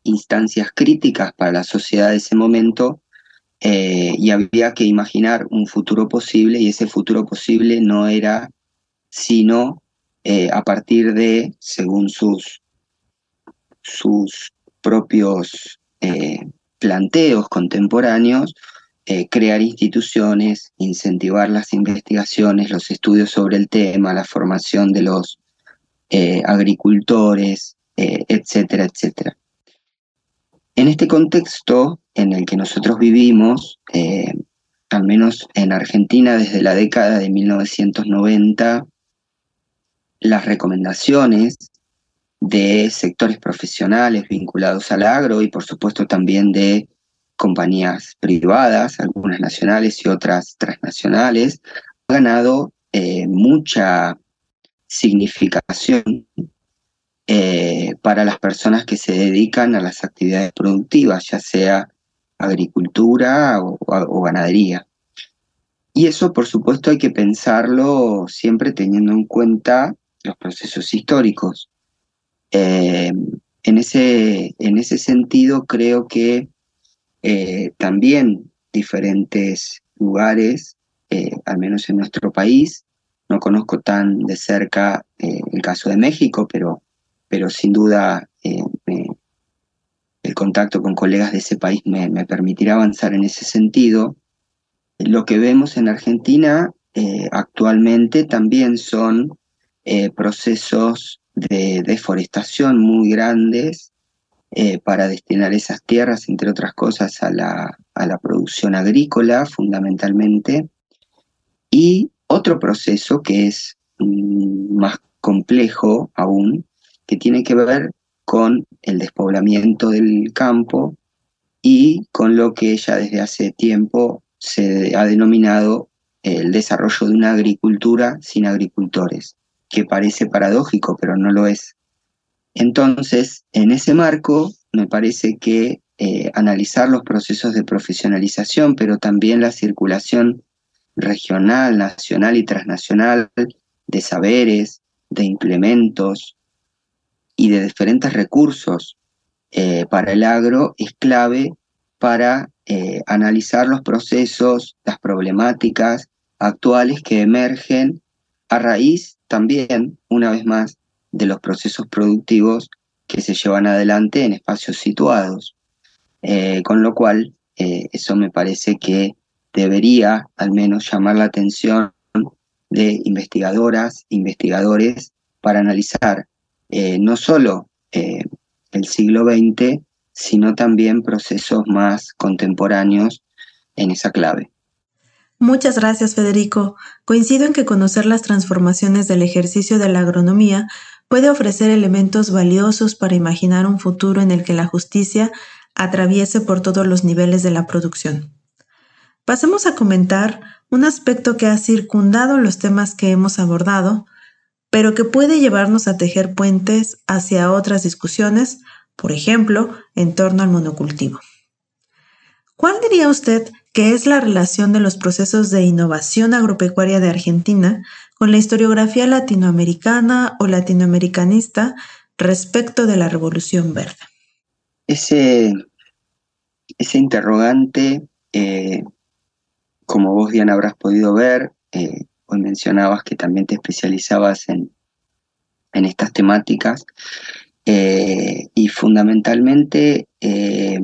instancias críticas para la sociedad de ese momento eh, y había que imaginar un futuro posible y ese futuro posible no era sino eh, a partir de, según sus, sus propios eh, planteos contemporáneos, crear instituciones, incentivar las investigaciones, los estudios sobre el tema, la formación de los agricultores, etcétera, etcétera. En este contexto en el que nosotros vivimos, eh, al menos en Argentina desde la década de 1990, las recomendaciones de sectores profesionales vinculados al agro y por supuesto también de compañías privadas, algunas nacionales y otras transnacionales, ha ganado eh, mucha significación eh, para las personas que se dedican a las actividades productivas, ya sea agricultura o, ganadería. Y eso, por supuesto, hay que pensarlo siempre teniendo en cuenta los procesos históricos. Eh, en, ese, en ese sentido, creo que eh, también diferentes lugares, al menos en nuestro país, no conozco tan de cerca el caso de México, pero pero sin duda eh, el contacto con colegas de ese país me, permitirá avanzar en ese sentido. Lo que vemos en Argentina eh, actualmente también son eh, procesos de deforestación muy grandes para destinar esas tierras, entre otras cosas, a la, a la producción agrícola fundamentalmente. Y otro proceso que es mm, más complejo aún, que tiene que ver con el despoblamiento del campo y con lo que ya desde hace tiempo se ha denominado el desarrollo de una agricultura sin agricultores, que parece paradójico, pero no lo es. Entonces, en ese marco, me parece que eh, analizar los procesos de profesionalización, pero también la circulación regional, nacional y transnacional de saberes, de implementos, y de diferentes recursos eh, para el agro es clave para eh, analizar los procesos, las problemáticas actuales que emergen a raíz también, una vez más, de los procesos productivos que se llevan adelante en espacios situados. Eh, con lo cual, eso me parece que debería al menos llamar la atención de investigadoras, investigadores, para analizar eh, no solo eh, el siglo XX, sino también procesos más contemporáneos en esa clave. Muchas gracias, Federico. Coincido en que conocer las transformaciones del ejercicio de la agronomía puede ofrecer elementos valiosos para imaginar un futuro en el que la justicia atraviese por todos los niveles de la producción. Pasemos a comentar un aspecto que ha circundado los temas que hemos abordado, pero que puede llevarnos a tejer puentes hacia otras discusiones, por ejemplo, en torno al monocultivo. ¿Cuál diría usted que es la relación de los procesos de innovación agropecuaria de Argentina con la historiografía latinoamericana o latinoamericanista respecto de la Revolución Verde? Ese, ese interrogante, eh, como vos bien habrás podido ver, eh, Hoy mencionabas que también te especializabas en, en estas temáticas eh, y fundamentalmente eh,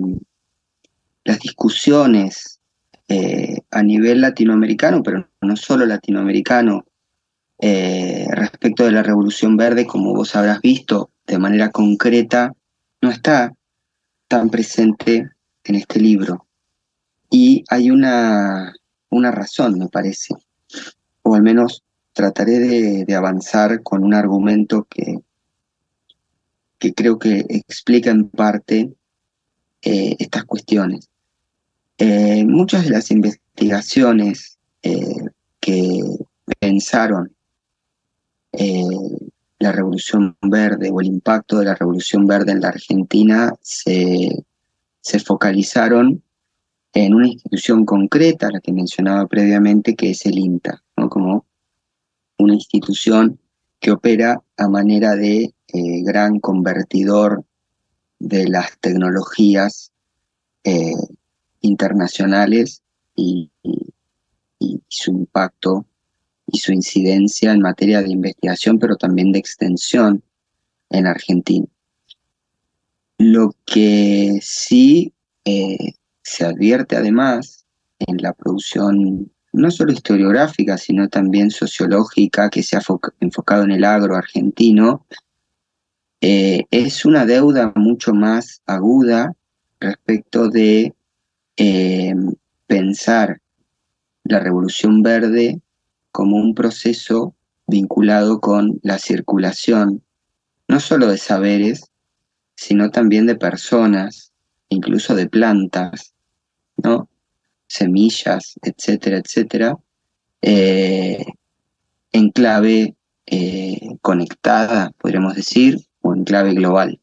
las discusiones eh, a nivel latinoamericano, pero no solo latinoamericano, respecto de la Revolución Verde, como vos habrás visto de manera concreta, no está tan presente en este libro. Y hay una, una razón, me parece o al menos trataré de, avanzar con un argumento que, que creo que explica en parte eh, estas cuestiones. Eh, muchas de las investigaciones eh, que pensaron la Revolución Verde o el impacto de la Revolución Verde en la Argentina se, se focalizaron en una institución concreta, la que mencionaba previamente, que es el INTA, como una institución que opera a manera de eh, gran convertidor de las tecnologías eh, internacionales y, su impacto y su incidencia en materia de investigación, pero también de extensión en Argentina. Lo que sí eh, se advierte además en la producción no solo historiográfica, sino también sociológica que se ha enfocado en el agro argentino, eh, es una deuda mucho más aguda respecto de eh, pensar la revolución verde como un proceso vinculado con la circulación, no solo de saberes, sino también de personas, incluso de plantas, ¿no? Semillas, etcétera, etcétera, eh, en clave eh, conectada, podríamos decir, o en clave global.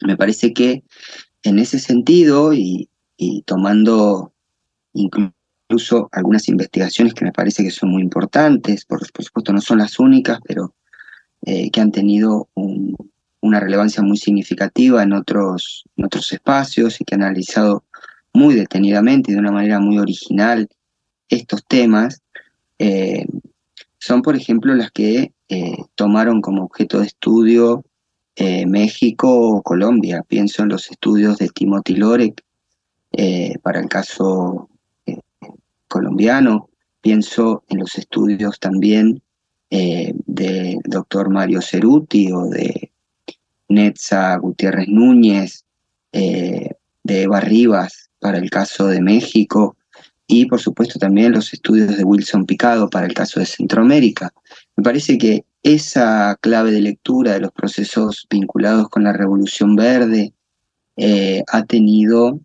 Me parece que en ese sentido, y, tomando incluso algunas investigaciones que me parece que son muy importantes, por, supuesto no son las únicas, pero eh, que han tenido una relevancia muy significativa en otros, en otros espacios y que han analizado muy detenidamente y de una manera muy original estos temas, eh, son por ejemplo las que eh, tomaron como objeto de estudio eh, México o Colombia. Pienso en los estudios de Timothy Lorek para el caso colombiano, pienso en los estudios también del doctor Mario Ceruti o de Netza Gutiérrez Núñez, de Eva Rivas, para el caso de México y por supuesto también los estudios de Wilson Picado para el caso de Centroamérica. Me parece que esa clave de lectura de los procesos vinculados con la Revolución Verde eh, ha tenido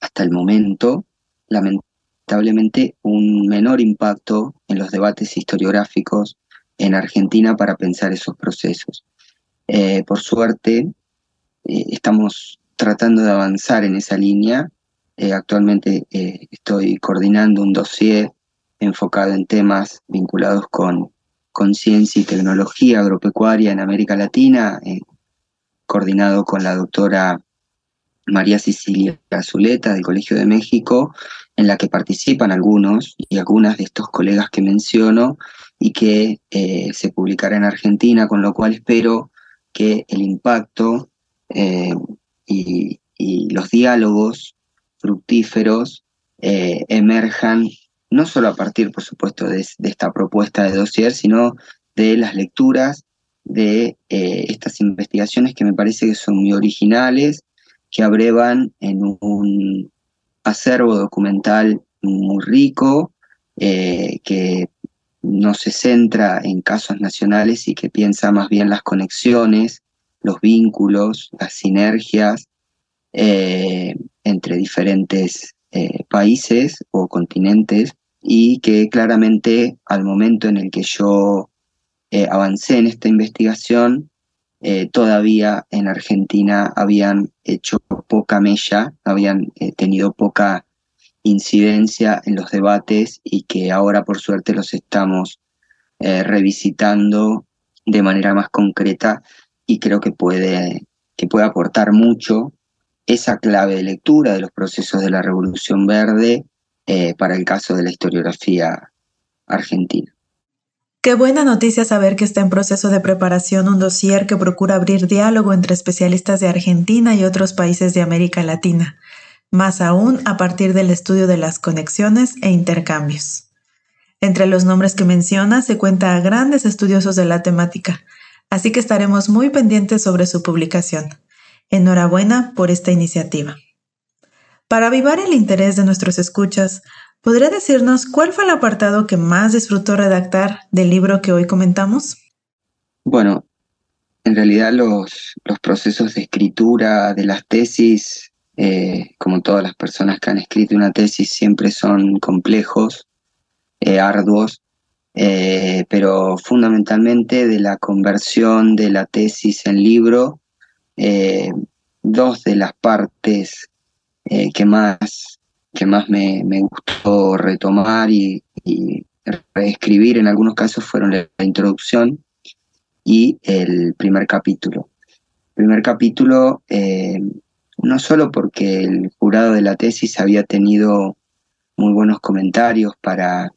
hasta el momento, lamentablemente, un menor impacto en los debates historiográficos en Argentina para pensar esos procesos. Eh, por suerte, eh, estamos tratando de avanzar en esa línea. Eh, actualmente eh, estoy coordinando un dossier enfocado en temas vinculados con, con ciencia y tecnología agropecuaria en América Latina, eh, coordinado con la doctora María Cecilia Azuleta del Colegio de México, en la que participan algunos y algunas de estos colegas que menciono y que se publicará en Argentina, con lo cual espero que el impacto y, los diálogos fructíferos eh, emerjan no solo a partir, por supuesto, de, esta propuesta de dossier, sino de las lecturas de eh, estas investigaciones que me parece que son muy originales, que abrevan en un acervo documental muy rico, eh, que no se centra en casos nacionales y que piensa más bien las conexiones los vínculos, las sinergias eh, entre diferentes eh, países o continentes y que claramente al momento en el que yo eh, avancé en esta investigación, todavía en Argentina habían hecho poca mella, habían tenido poca incidencia en los debates y que ahora por suerte los estamos revisitando de manera más concreta y creo que puede, que puede aportar mucho esa clave de lectura de los procesos de la Revolución Verde eh, para el caso de la historiografía argentina. Qué buena noticia saber que está en proceso de preparación un dossier que procura abrir diálogo entre especialistas de Argentina y otros países de América Latina, más aún a partir del estudio de las conexiones e intercambios. Entre los nombres que menciona se cuenta a grandes estudiosos de la temática, así que estaremos muy pendientes sobre su publicación. Enhorabuena por esta iniciativa. Para avivar el interés de nuestros escuchas, ¿Podría decirnos cuál fue el apartado que más disfrutó redactar del libro que hoy comentamos? Bueno, en realidad los, los procesos de escritura de las tesis, eh, como todas las personas que han escrito una tesis, siempre son complejos, eh, arduos, eh, pero fundamentalmente de la conversión de la tesis en libro, dos de las partes que más, que más me, gustó retomar y, y, reescribir en algunos casos fueron la introducción y el primer capítulo. El primer capítulo, eh, no solo porque el jurado de la tesis había tenido muy buenos comentarios para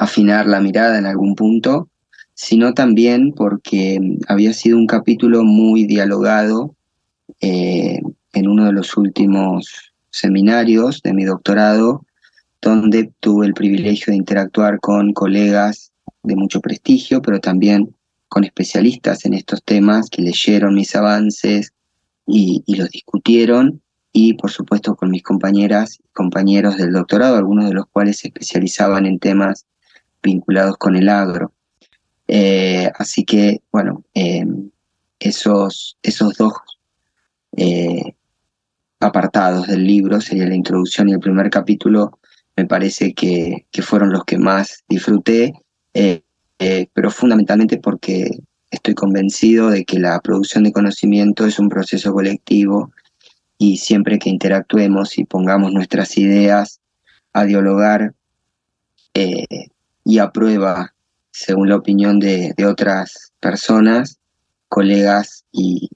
afinar la mirada en algún punto, sino también porque había sido un capítulo muy dialogado eh, en uno de los últimos seminarios de mi doctorado, donde tuve el privilegio de interactuar con colegas de mucho prestigio, pero también con especialistas en estos temas que leyeron mis avances y, los discutieron y por supuesto con mis compañeras y compañeros del doctorado, algunos de los cuales se especializaban en temas vinculados con el agro. Eh, así que, bueno, eh, esos, esos dos eh, apartados del libro, sería la introducción y el primer capítulo, me parece que, que fueron los que más disfruté. Pero fundamentalmente porque estoy convencido de que la producción de conocimiento es un proceso colectivo y siempre que interactuemos y pongamos nuestras ideas a dialogar y a prueba, según la opinión de, otras personas, colegas y,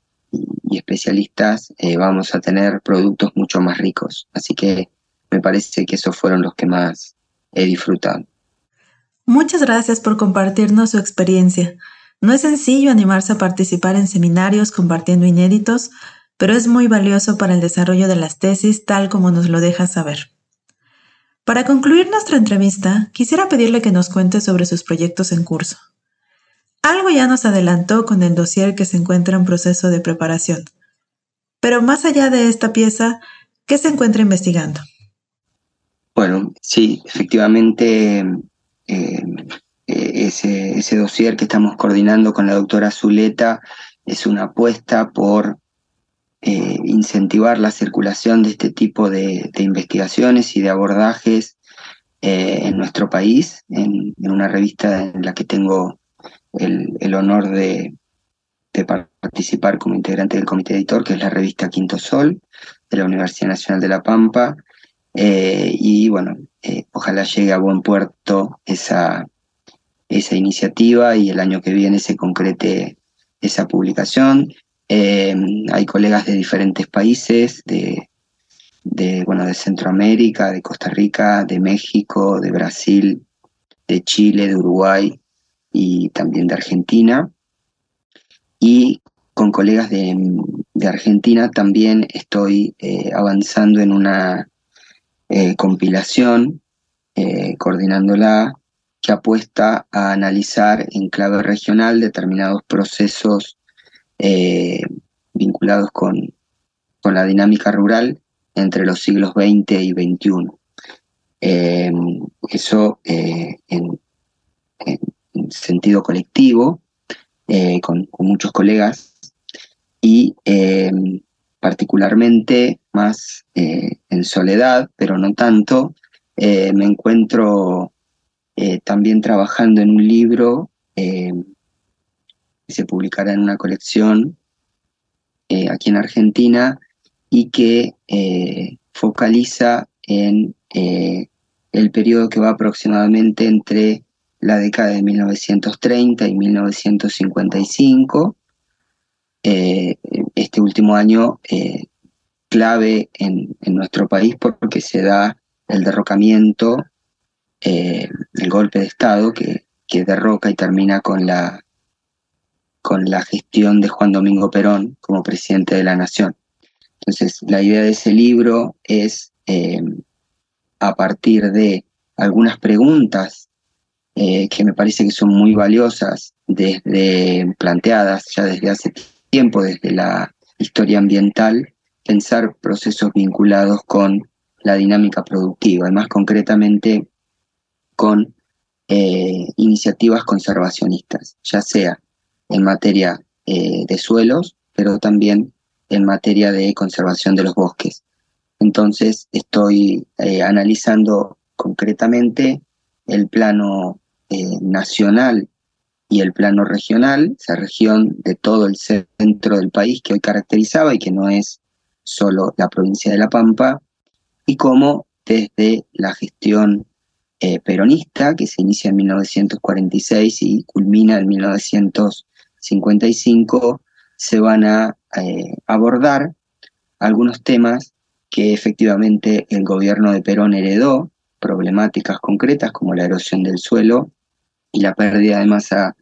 especialistas, eh, vamos a tener productos mucho más ricos. Así que me parece que esos fueron los que más he disfrutado. Muchas gracias por compartirnos su experiencia. No es sencillo animarse a participar en seminarios compartiendo inéditos, pero es muy valioso para el desarrollo de las tesis tal como nos lo deja saber. Para concluir nuestra entrevista, quisiera pedirle que nos cuente sobre sus proyectos en curso. Algo ya nos adelantó con el dossier que se encuentra en proceso de preparación. Pero más allá de esta pieza, ¿qué se encuentra investigando? Bueno, sí, efectivamente eh, ese, ese dossier que estamos coordinando con la doctora Zuleta es una apuesta por eh, incentivar la circulación de este tipo de, investigaciones y de abordajes eh, en nuestro país, en, una revista en la que tengo el, honor de, participar como integrante del comité editor, que es la revista Quinto Sol, de la Universidad Nacional de La Pampa. y bueno, eh, ojalá llegue a buen puerto esa, esa iniciativa y el año que viene se concrete esa publicación. Eh, hay colegas de diferentes países, de, de, bueno, de Centroamérica, de Costa Rica, de México, de Brasil, de Chile, de Uruguay y también de Argentina. Y con colegas de, Argentina también estoy eh, avanzando en una eh, compilación, eh, coordinándola, que apuesta a analizar en clave regional determinados procesos eh, vinculados con, con, la dinámica rural entre los siglos XX y XXI. eso en, sentido colectivo, con, con, muchos colegas, y particularmente más eh, en soledad, pero no tanto, eh, me encuentro eh, también trabajando en un libro que se publicará en una colección aquí en Argentina y que focaliza en el periodo que va aproximadamente entre la década de 1930 y 1955 eh, este último año eh, clave en, nuestro país porque se da el derrocamiento, eh, el golpe de Estado que, que, derroca y termina con la, con la gestión de Juan Domingo Perón como presidente de la nación. Entonces, la idea de ese libro es, a partir de algunas preguntas que me parece que son muy valiosas, desde planteadas ya desde hace tiempo, tiempo desde la historia ambiental pensar procesos vinculados con la dinámica productiva, y más concretamente con eh, iniciativas conservacionistas, ya sea en materia eh, de suelos, pero también en materia de conservación de los bosques. Entonces estoy eh, analizando concretamente el plano nacional y el plano regional, esa región de todo el centro del país que hoy caracterizaba y que no es solo la provincia de La Pampa, y cómo desde la gestión eh, peronista, que se inicia en 1946 y culmina en 1955, se van a eh, abordar algunos temas que efectivamente el gobierno de Perón heredó, problemáticas concretas como la erosión del suelo y la pérdida de masa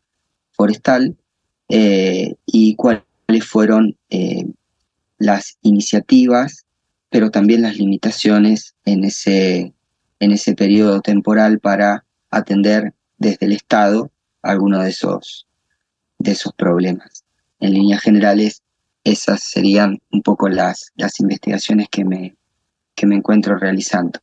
forestal, eh, y cuáles fueron las iniciativas pero también las limitaciones en ese, en ese periodo temporal para atender desde el Estado algunos de esos, de esos problemas. En líneas generales, esas serían un poco las, las investigaciones que me, que me encuentro realizando.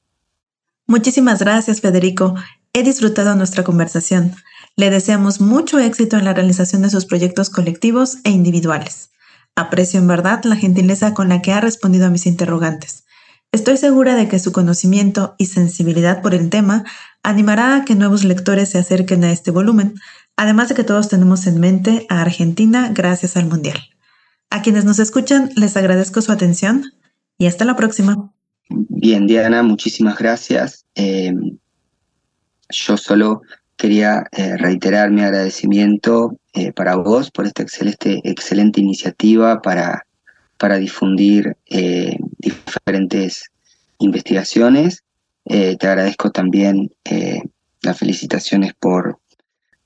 Muchísimas gracias, Federico. He disfrutado nuestra conversación. Le deseamos mucho éxito en la realización de sus proyectos colectivos e individuales. Aprecio en verdad la gentileza con la que ha respondido a mis interrogantes. Estoy segura de que su conocimiento y sensibilidad por el tema animará a que nuevos lectores se acerquen a este volumen, además de que todos tenemos en mente a Argentina gracias al Mundial. A quienes nos escuchan les agradezco su atención y hasta la próxima. Bien, Diana, muchísimas gracias. Eh, yo solo quería eh, reiterar mi agradecimiento eh, para vos por esta excelente, excelente iniciativa para, para difundir eh, diferentes investigaciones. te agradezco también las felicitaciones por,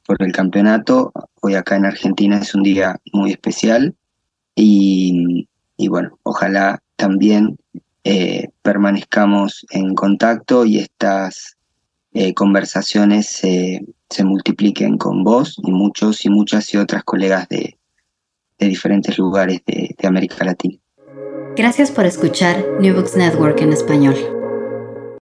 por el campeonato. Hoy acá en Argentina es un día muy especial y, y bueno, ojalá también permanezcamos en contacto y estas eh, conversaciones se multipliquen con vos y muchos y muchas y otras colegas de, diferentes lugares de, de América Latina. Gracias por escuchar New Books Network en español.